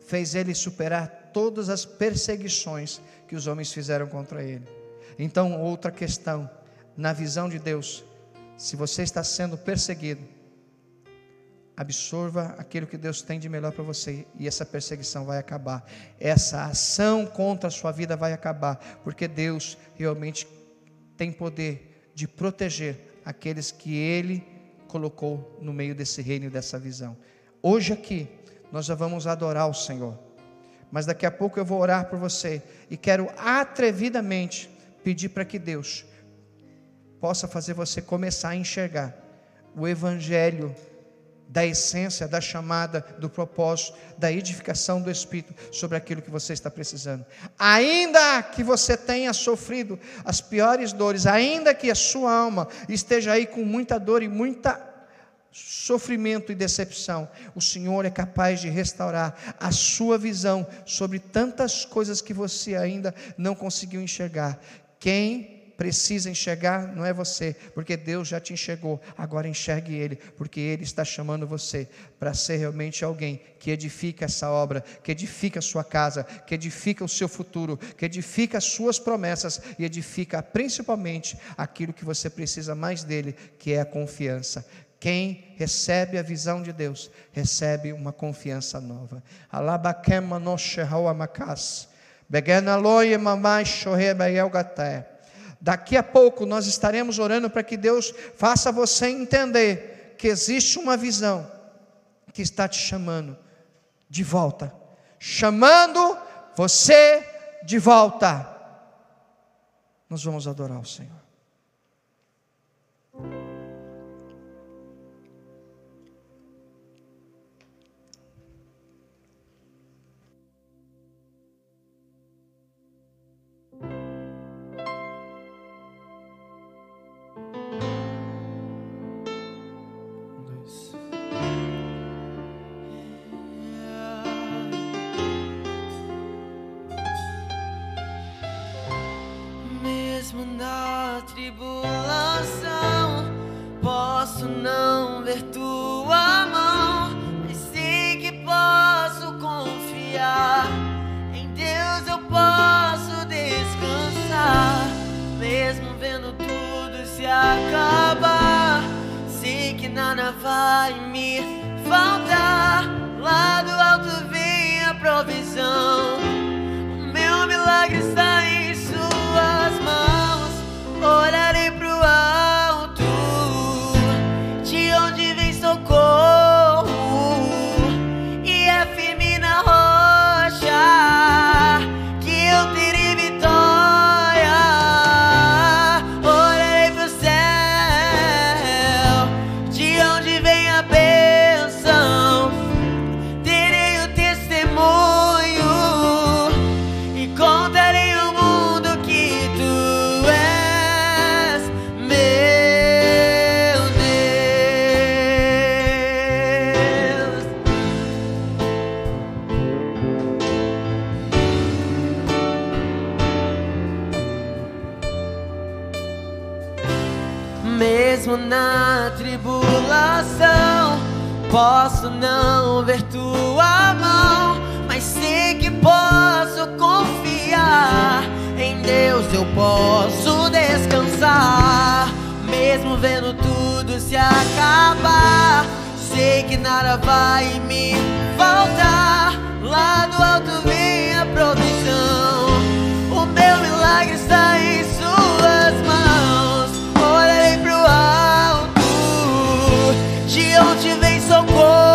fez ele superar todas as perseguições que os homens fizeram contra ele. Então, outra questão, na visão de Deus, se você está sendo perseguido, absorva aquilo que Deus tem de melhor para você e essa perseguição vai acabar. Essa ação contra a sua vida vai acabar, porque Deus realmente tem poder de proteger aqueles que Ele colocou no meio desse reino dessa visão. Hoje aqui, nós já vamos adorar o Senhor, mas daqui a pouco eu vou orar por você e quero atrevidamente pedir para que Deus possa fazer você começar a enxergar o Evangelho da essência, da chamada, do propósito, da edificação do Espírito sobre aquilo que você está precisando. Ainda que você tenha sofrido as piores dores, ainda que a sua alma esteja aí com muita dor e muita sofrimento e decepção, o Senhor é capaz de restaurar a sua visão sobre tantas coisas que você ainda não conseguiu enxergar. Quem precisa enxergar não é você, porque Deus já te enxergou. Agora enxergue Ele, porque Ele está chamando você para ser realmente alguém que edifica essa obra, que edifica a sua casa, que edifica o seu futuro, que edifica as suas promessas e edifica principalmente aquilo que você precisa mais dele, que é a confiança. Quem recebe a visão de Deus, recebe uma confiança nova. Alabakema no amakas. Begena loye mamai shoheba yelgaté. Daqui a pouco nós estaremos orando para que Deus faça você entender que existe uma visão que está te chamando de volta, chamando você de volta. Nós vamos adorar o Senhor. Vai me faltar. Lá do alto vem a provisão. Não ver tua mão, mas sei que posso confiar. Em Deus eu posso descansar, mesmo vendo tudo se acabar. Sei que nada vai me faltar. Lá do alto vem a provisão. O meu milagre está em Suas mãos. Olharei pro alto, de onde vem socorro.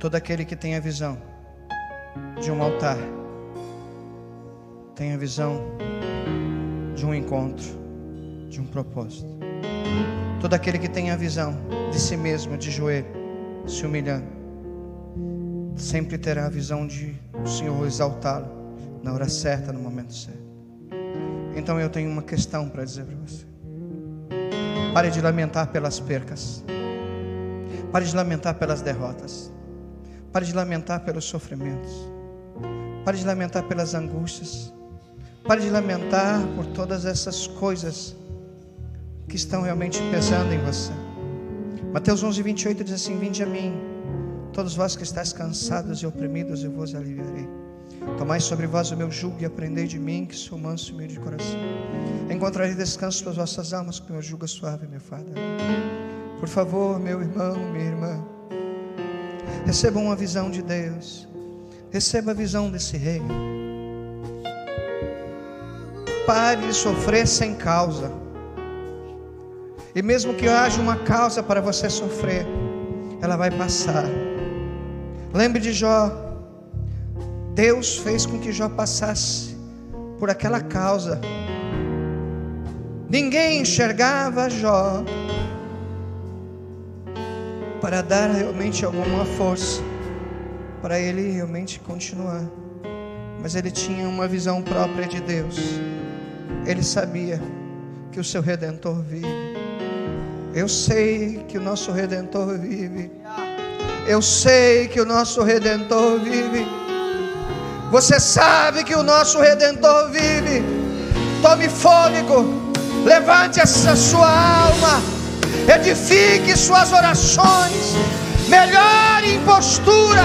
Todo aquele que tem a visão de um altar, tem a visão de um encontro, de um propósito. Todo aquele que tem a visão de si mesmo, de joelho, se humilhando, sempre terá a visão de o Senhor exaltá-lo na hora certa, no momento certo. Então eu tenho uma questão para dizer para você. Pare de lamentar pelas percas. Pare de lamentar pelas derrotas. Pare de lamentar pelos sofrimentos. Pare de lamentar pelas angústias. Pare de lamentar por todas essas coisas que estão realmente pesando em você. Mateus 11, 28 diz assim: Vinde a mim, todos vós que estáis cansados e oprimidos, eu vos aliviarei. Tomai sobre vós o meu jugo e aprendei de mim, que sou manso e humilde de coração. Encontrarei descanso para as vossas almas, porque o meu jugo é suave, meu Fada. Por favor, meu irmão, minha irmã, receba uma visão de Deus. Receba a visão desse reino. Pare de sofrer sem causa. E mesmo que haja uma causa para você sofrer, ela vai passar. Lembre de Jó. Deus fez com que Jó passasse por aquela causa. Ninguém enxergava Jó para dar realmente alguma força para ele realmente continuar. Mas ele tinha uma visão própria de Deus. Ele sabia que o seu redentor vive. Eu sei que o nosso redentor vive. Eu sei que o nosso redentor vive. Você sabe que o nosso redentor vive. Tome fôlego. Levante essa sua alma. Edifique suas orações. Melhore em postura.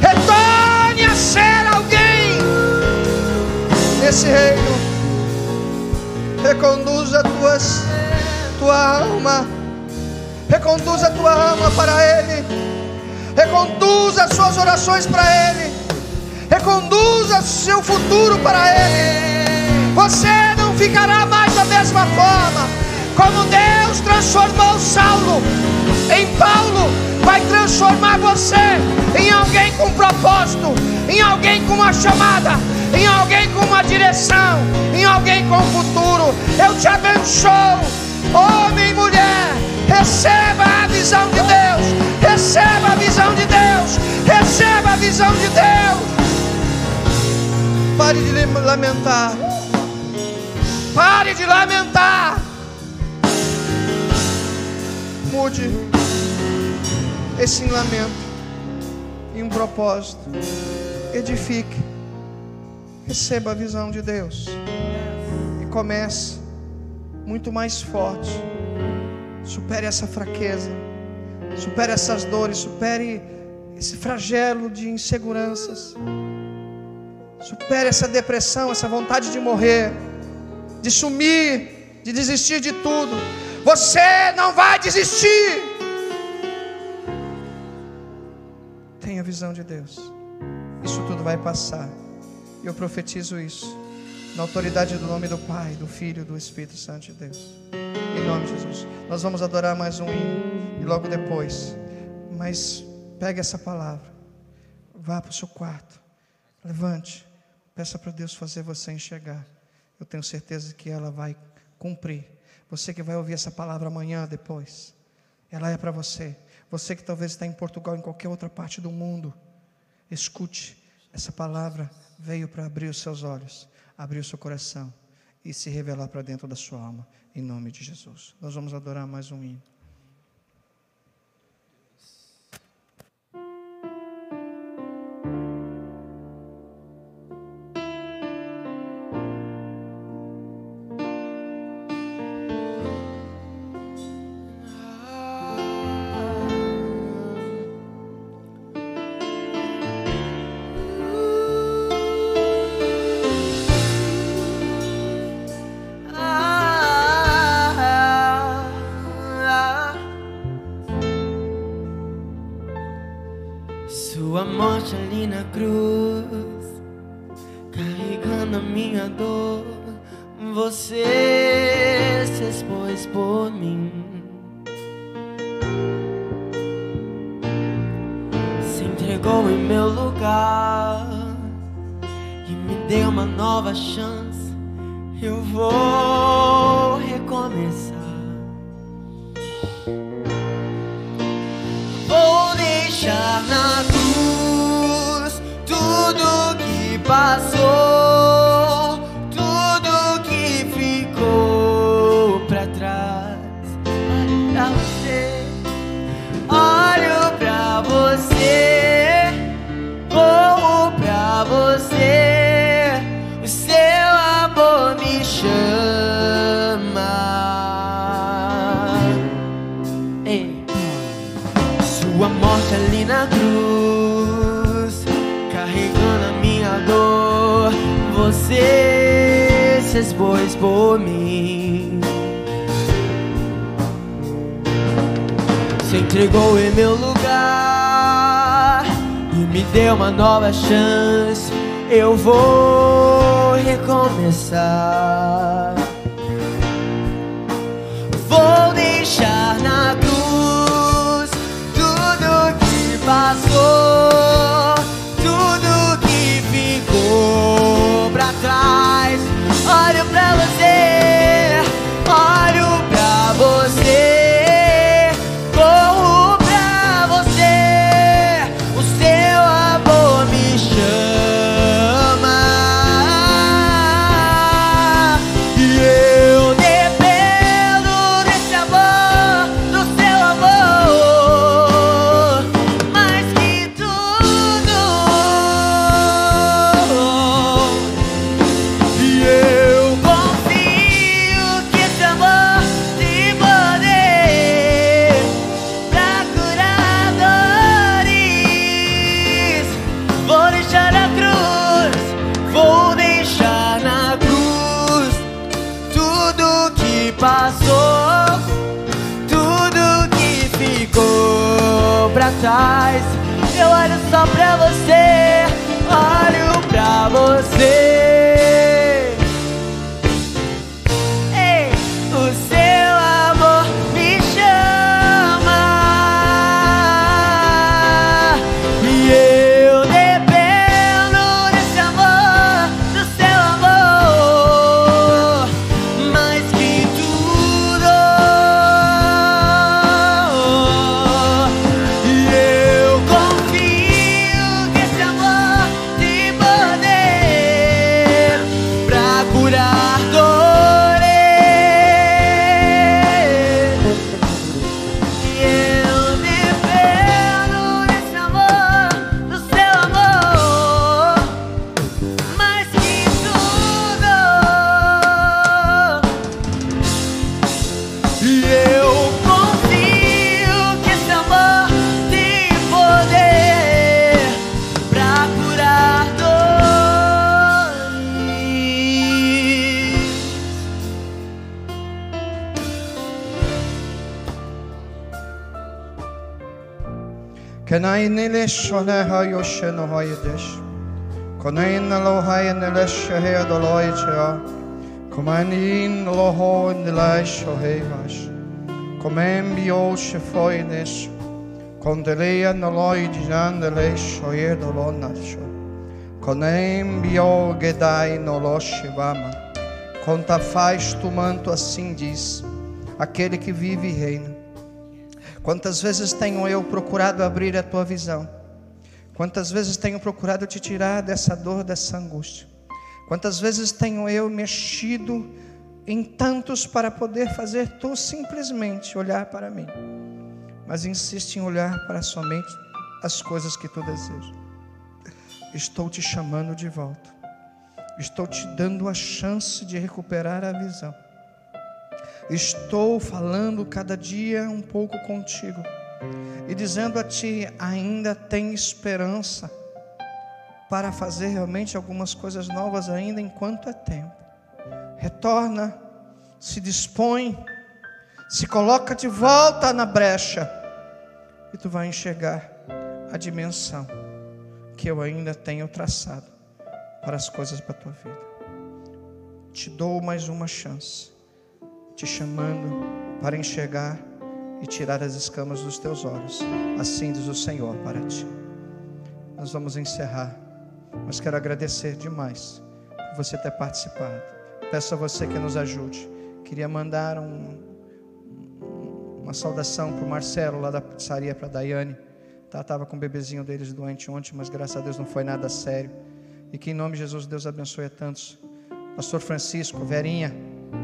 Retorne a ser alguém nesse reino. Reconduza tuas, tua alma. Reconduza tua alma para Ele. Reconduza as suas orações para Ele. Reconduza seu futuro para Ele. Você não ficará mais da mesma forma como Deus transformou Saulo em Paulo vai transformar você em alguém com propósito, em alguém com uma chamada, em alguém com uma direção, em alguém com futuro. Eu te abençoo, homem e mulher, receba a visão de Deus, receba a visão de Deus, receba a visão de Deus. Pare de lamentar. Pare de lamentar. Mude esse lamento em um propósito. Edifique. Receba a visão de Deus. E comece muito mais forte. Supere essa fraqueza. Supere essas dores. Supere esse flagelo de inseguranças. Supere essa depressão, essa vontade de morrer, de sumir, de desistir de tudo. Você não vai desistir. Tenha visão de Deus. Isso tudo vai passar. E eu profetizo isso. Na autoridade do nome do Pai, do Filho e do Espírito Santo de Deus. Em nome de Jesus. Nós vamos adorar mais um hino. E logo depois. Mas pegue essa palavra. Vá para o seu quarto. Levante. Peça para Deus fazer você enxergar. Eu tenho certeza que ela vai cumprir. Você que vai ouvir essa palavra amanhã, depois, ela é para você. Você que talvez está em Portugal, em qualquer outra parte do mundo, escute. Essa palavra veio para abrir os seus olhos, abrir o seu coração e se revelar para dentro da sua alma, em nome de Jesus. Nós vamos adorar mais um hino. Sua morte ali na cruz, carregando a minha dor, você se expôs por mim. Se entregou em meu lugar e me deu uma nova chance. Eu vou recomeçar. Tudo mim. Se entregou em meu lugar e me deu uma nova chance. Eu vou recomeçar. Vou deixar na cruz tudo que passou, tudo que ficou pra trás. Pra você, olho pra você, hayo sheno hayedesh. Konai nalo haye nile shahe adoloi chea. Komani nalo ho nile shohe vash. Komem bio shefoi nesh. Kondelea naloi dinandele shoye dolonasho. Konem bio gedai nolo shivama. Conta faz tu manto assim diz, aquele que vive e reina. Quantas vezes tenho eu procurado abrir a tua visão? Quantas vezes tenho procurado te tirar dessa dor, dessa angústia? Quantas vezes tenho eu mexido em tantos para poder fazer tu simplesmente olhar para mim? Mas insiste em olhar para somente as coisas que tu desejas. Estou te chamando de volta. Estou te dando a chance de recuperar a visão. Estou falando cada dia um pouco contigo e dizendo a ti: ainda tem esperança para fazer realmente algumas coisas novas, ainda enquanto é tempo. Retorna, se dispõe, se coloca de volta na brecha e tu vai enxergar a dimensão que eu ainda tenho traçado para as coisas para a tua vida. Te dou mais uma chance, te chamando para enxergar e tirar as escamas dos teus olhos. Assim diz o Senhor para ti. Nós vamos encerrar, mas quero agradecer demais por você ter participado. Peço a você que nos ajude. Queria mandar um, uma saudação para o Marcelo, lá da pizzaria, para a Daiane. Tá, estava com o bebezinho deles doente ontem, mas graças a Deus não foi nada sério. E que em nome de Jesus Deus abençoe a tantos. Pastor Francisco, Verinha,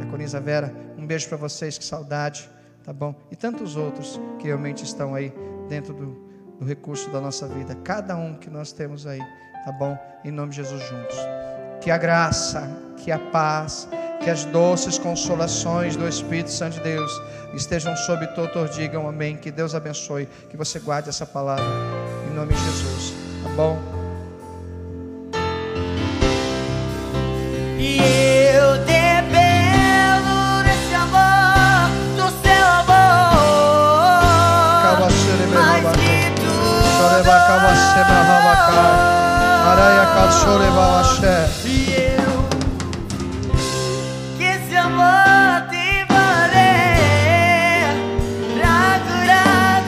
Deconiza Vera, um beijo para vocês, que saudade, tá bom? E tantos outros que realmente estão aí dentro do, do recurso da nossa vida. Cada um que nós temos aí, tá bom? Em nome de Jesus juntos. Que a graça, que a paz, que as doces consolações do Espírito Santo de Deus estejam sobre todos, digam amém. Que Deus abençoe, que você guarde essa palavra em nome de Jesus, tá bom? E E esse amor te valer pra curar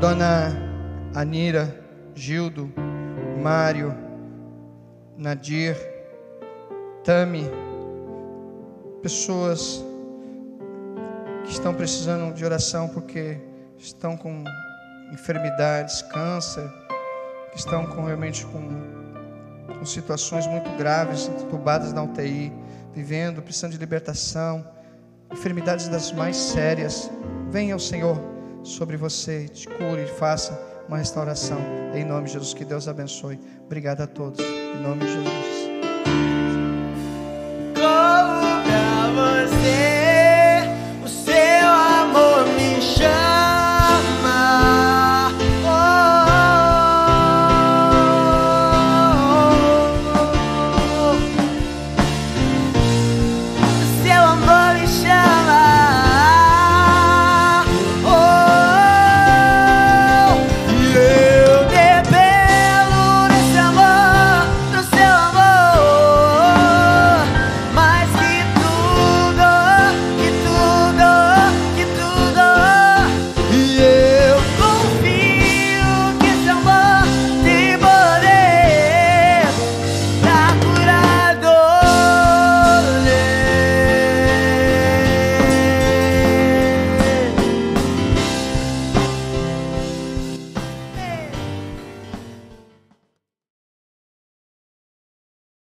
Dona Anira, Gildo, Mário, Nadir, Tami, pessoas estão precisando de oração porque estão com enfermidades, câncer, que estão com, realmente com, com situações muito graves, entubadas na UTI, vivendo, precisando de libertação, enfermidades das mais sérias. Venha ao Senhor sobre você, te cure, faça uma restauração. Em nome de Jesus, que Deus abençoe. Obrigado a todos. Em nome de Jesus.